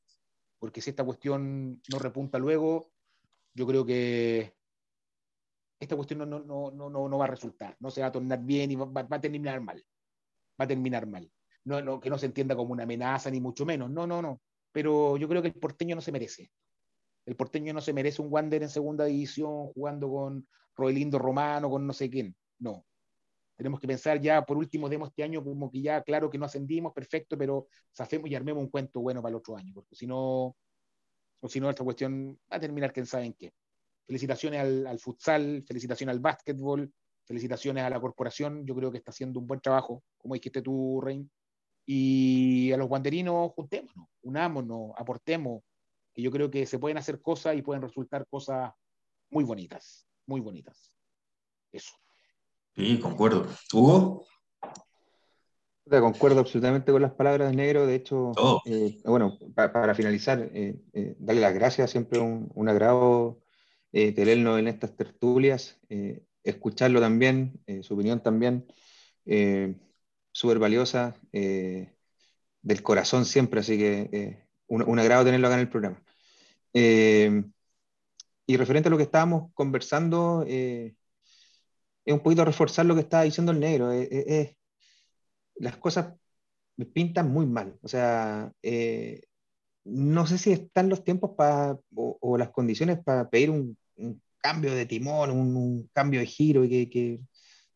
porque si esta cuestión no repunta luego, yo creo que esta cuestión no, no, no, no, va a resultar, no se va a tornar bien y va, va, a terminar mal. Va a terminar mal. No, no, que no se entienda como una amenaza, ni mucho menos. No, no, no. Pero yo creo que el porteño no se merece. El porteño no se merece un Wander en segunda división jugando con Roelindo Romano, con no sé quién. No. Tenemos que pensar ya, por último, demos este año como que ya, claro que no ascendimos, perfecto, pero hacemos y armemos un cuento bueno para el otro año, porque si no, o si no, esta cuestión va a terminar quién sabe en qué. Felicitaciones al, futsal, felicitaciones al básquetbol, felicitaciones a la corporación, yo creo que está haciendo un buen trabajo, como dijiste tú, Rein. Y a los guanderinos, juntémonos, unámonos, aportemos, que yo creo que se pueden hacer cosas y pueden resultar cosas muy bonitas, muy bonitas. Eso. Sí, concuerdo. ¿Hugo? Concuerdo absolutamente con las palabras de Negro. De hecho, eh, bueno, para finalizar, eh, eh, darle las gracias, siempre un, un agrado tenerlo en estas tertulias, escucharlo también, su opinión también, súper valiosa, del corazón siempre, así que un, un, agrado tenerlo acá en el programa. y referente a lo que estábamos conversando, es un poquito reforzar lo que estaba diciendo el negro. las cosas me pintan muy mal. O sea, eh, no sé si están los tiempos para o, las condiciones para pedir un, cambio de timón, un, cambio de giro, y que,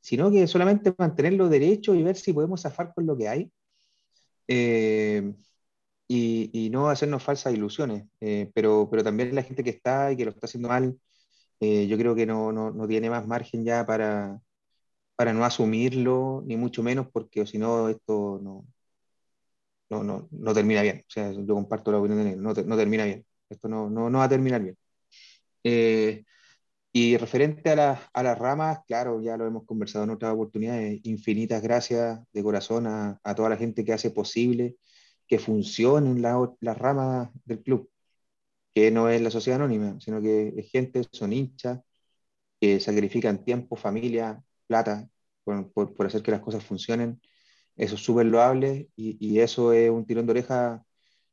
sino que solamente mantenerlo derecho y ver si podemos zafar con lo que hay. Eh, y, no hacernos falsas ilusiones. Eh, pero, pero también la gente que está y que lo está haciendo mal, eh, yo creo que no, no, no, tiene más margen ya para, para no asumirlo, ni mucho menos, porque si no, esto no, no, no, no, termina bien. O sea, yo comparto la opinión de él, no, no termina bien. Esto no, no, no va a terminar bien. Eh, y referente a, a, las ramas, claro, ya lo hemos conversado en otras oportunidades, infinitas gracias de corazón a, a toda la gente que hace posible que funcionen las ramas del club que no es la sociedad anónima, sino que es gente, son hinchas, que sacrifican tiempo, familia, plata, por, por, hacer que las cosas funcionen. Eso es súper loable y, y, eso es un tirón de oreja,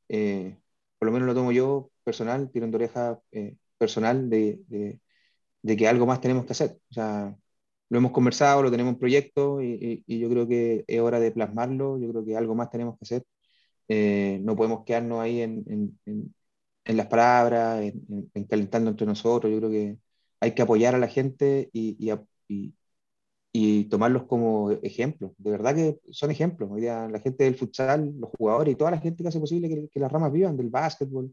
eh, por lo menos lo tomo yo personal, tirón de oreja eh, personal de, de, que algo más tenemos que hacer. O sea, lo hemos conversado, lo tenemos en proyecto y, y, yo creo que es hora de plasmarlo, yo creo que algo más tenemos que hacer. Eh, no podemos quedarnos ahí en, en, en las palabras, en, calentando entre nosotros. Yo creo que hay que apoyar a la gente y, y, y, tomarlos como ejemplos. De verdad que son ejemplos. La gente del futsal, los jugadores y toda la gente que hace posible que, las ramas vivan, del básquetbol,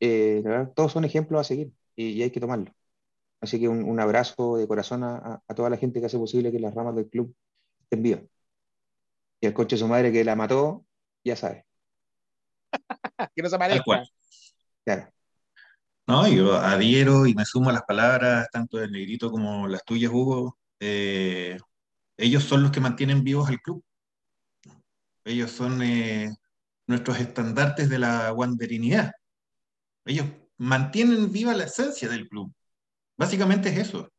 eh, todos son ejemplos a seguir y, hay que tomarlos. Así que un, un abrazo de corazón a, a, toda la gente que hace posible que las ramas del club estén vivas. Y el coche de su madre que la mató, ya sabe. que no se aparezca. Claro. No, yo adhiero y me sumo a las palabras, tanto del negrito como las tuyas, Hugo. Eh, ellos son los que mantienen vivos al club. Ellos son eh, nuestros estandartes de la wanderinidad. Ellos mantienen viva la esencia del club. Básicamente es eso.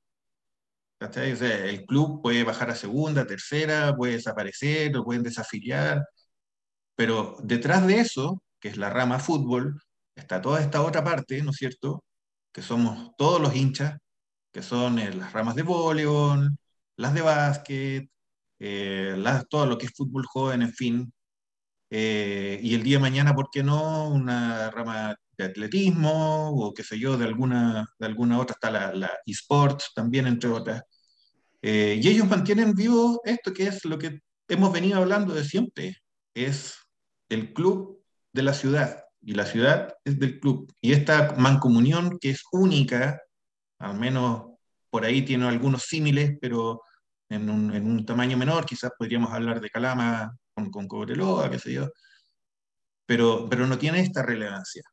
el club puede bajar a segunda, tercera, puede desaparecer, lo pueden desafiliar, pero detrás de eso, que es la rama fútbol, está toda esta otra parte, ¿no es cierto? Que somos todos los hinchas, que son eh, las ramas de voleibol, las de básquet, eh, todo lo que es fútbol joven, en fin. Eh, y el día de mañana, ¿por qué no? Una rama atletismo o qué sé yo, de alguna, de alguna otra, está la, la eSports también, entre otras. Eh, y ellos mantienen vivo esto que es lo que hemos venido hablando de siempre, es el club de la ciudad y la ciudad es del club. Y esta mancomunión que es única, al menos por ahí tiene algunos símiles, pero en un, en un, tamaño menor, quizás podríamos hablar de Calama con, con Cobreloa, qué sé yo, pero, pero no tiene esta relevancia.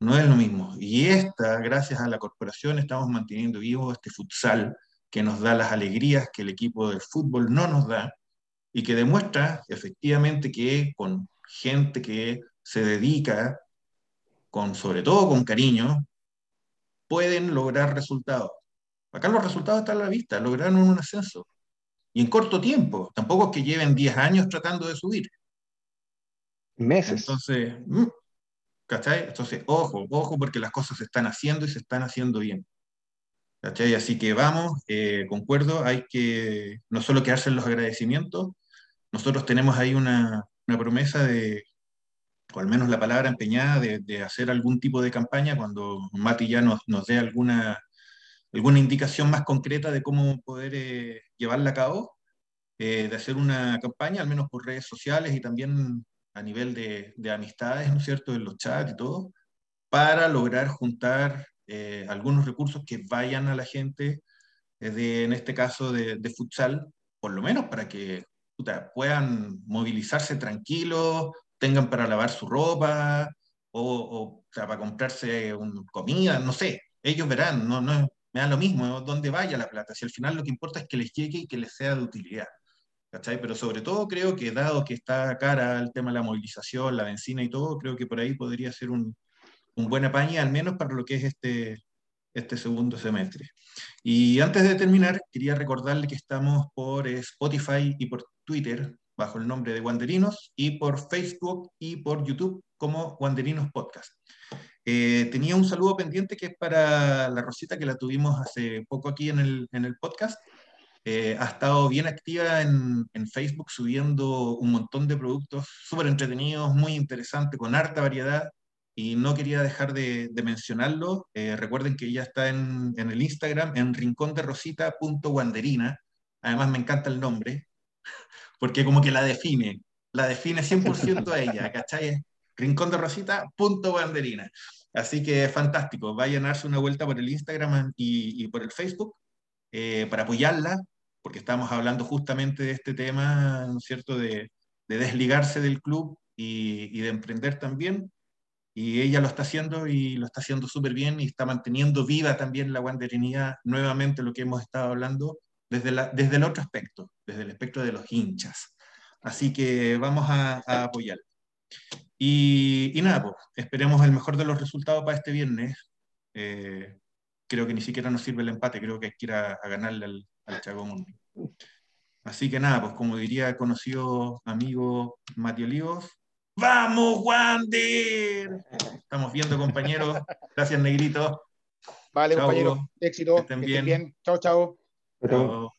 No es lo mismo. Y esta, gracias a la corporación, estamos manteniendo vivo este futsal que nos da las alegrías que el equipo de fútbol no nos da y que demuestra efectivamente que con gente que se dedica, con, sobre todo con cariño, pueden lograr resultados. Acá los resultados están a la vista, lograron un ascenso. Y en corto tiempo, tampoco es que lleven 10 años tratando de subir. Meses. Entonces, mm, ¿cachai? Entonces, ojo, ojo, porque las cosas se están haciendo y se están haciendo bien. ¿Cachai? Así que vamos, eh, concuerdo, hay que no solo quedarse en los agradecimientos, nosotros tenemos ahí una, una promesa de, o al menos la palabra empeñada, de, de, hacer algún tipo de campaña cuando Mati ya nos, nos dé alguna, alguna indicación más concreta de cómo poder eh, llevarla a cabo, eh, de hacer una campaña, al menos por redes sociales y también a nivel de, de amistades, ¿no es cierto?, en los chats y todo, para lograr juntar eh, algunos recursos que vayan a la gente, eh, de, en este caso de, futsal, por lo menos para que puedan movilizarse tranquilos, tengan para lavar su ropa o, o, para comprarse comida, no sé, ellos verán, no, no, me da lo mismo dónde vaya la plata, si al final lo que importa es que les llegue y que les sea de utilidad. Pero sobre todo creo que dado que está cara el tema de la movilización, la benzina y todo, creo que por ahí podría ser un, un buen apañe, al menos para lo que es este, este segundo semestre. Y antes de terminar, quería recordarle que estamos por Spotify y por Twitter bajo el nombre de Wanderinos y por Facebook y por YouTube como Wanderinos Podcast. Eh, tenía un saludo pendiente que es para la Rosita que la tuvimos hace poco aquí en el, en el podcast. Eh, ha estado bien activa en, Facebook subiendo un montón de productos súper entretenidos, muy interesantes, con harta variedad y no quería dejar de, mencionarlo. Eh, recuerden que ella está en, el Instagram, en rinconderosita.wanderina. Además, me encanta el nombre, porque como que la define, la define 100% a ella, ¿cachai? Rincón de Rosita.wanderina. Así que fantástico, vayan a darse una vuelta por el Instagram y por el Facebook eh, para apoyarla, porque estamos hablando justamente de este tema, ¿no es cierto?, de, de desligarse del club y, y de emprender también y ella lo está haciendo y lo está haciendo súper bien y está manteniendo viva también la guanderinidad, nuevamente lo que hemos estado hablando, desde, la, desde el otro aspecto, desde el aspecto de los hinchas. Así que vamos a, a apoyar. Y, y, nada, pues, esperemos el mejor de los resultados para este viernes. Eh, creo que ni siquiera nos sirve el empate, creo que hay que ir a, a ganarle al, al Chagón. Así que nada, pues como diría conocido amigo Mati Olivos, ¡Vamos, Wander! Estamos viendo, compañeros. Gracias, Negrito. Vale, compañero. Éxito. Que estén, bien. bien. Chao, chao. chao.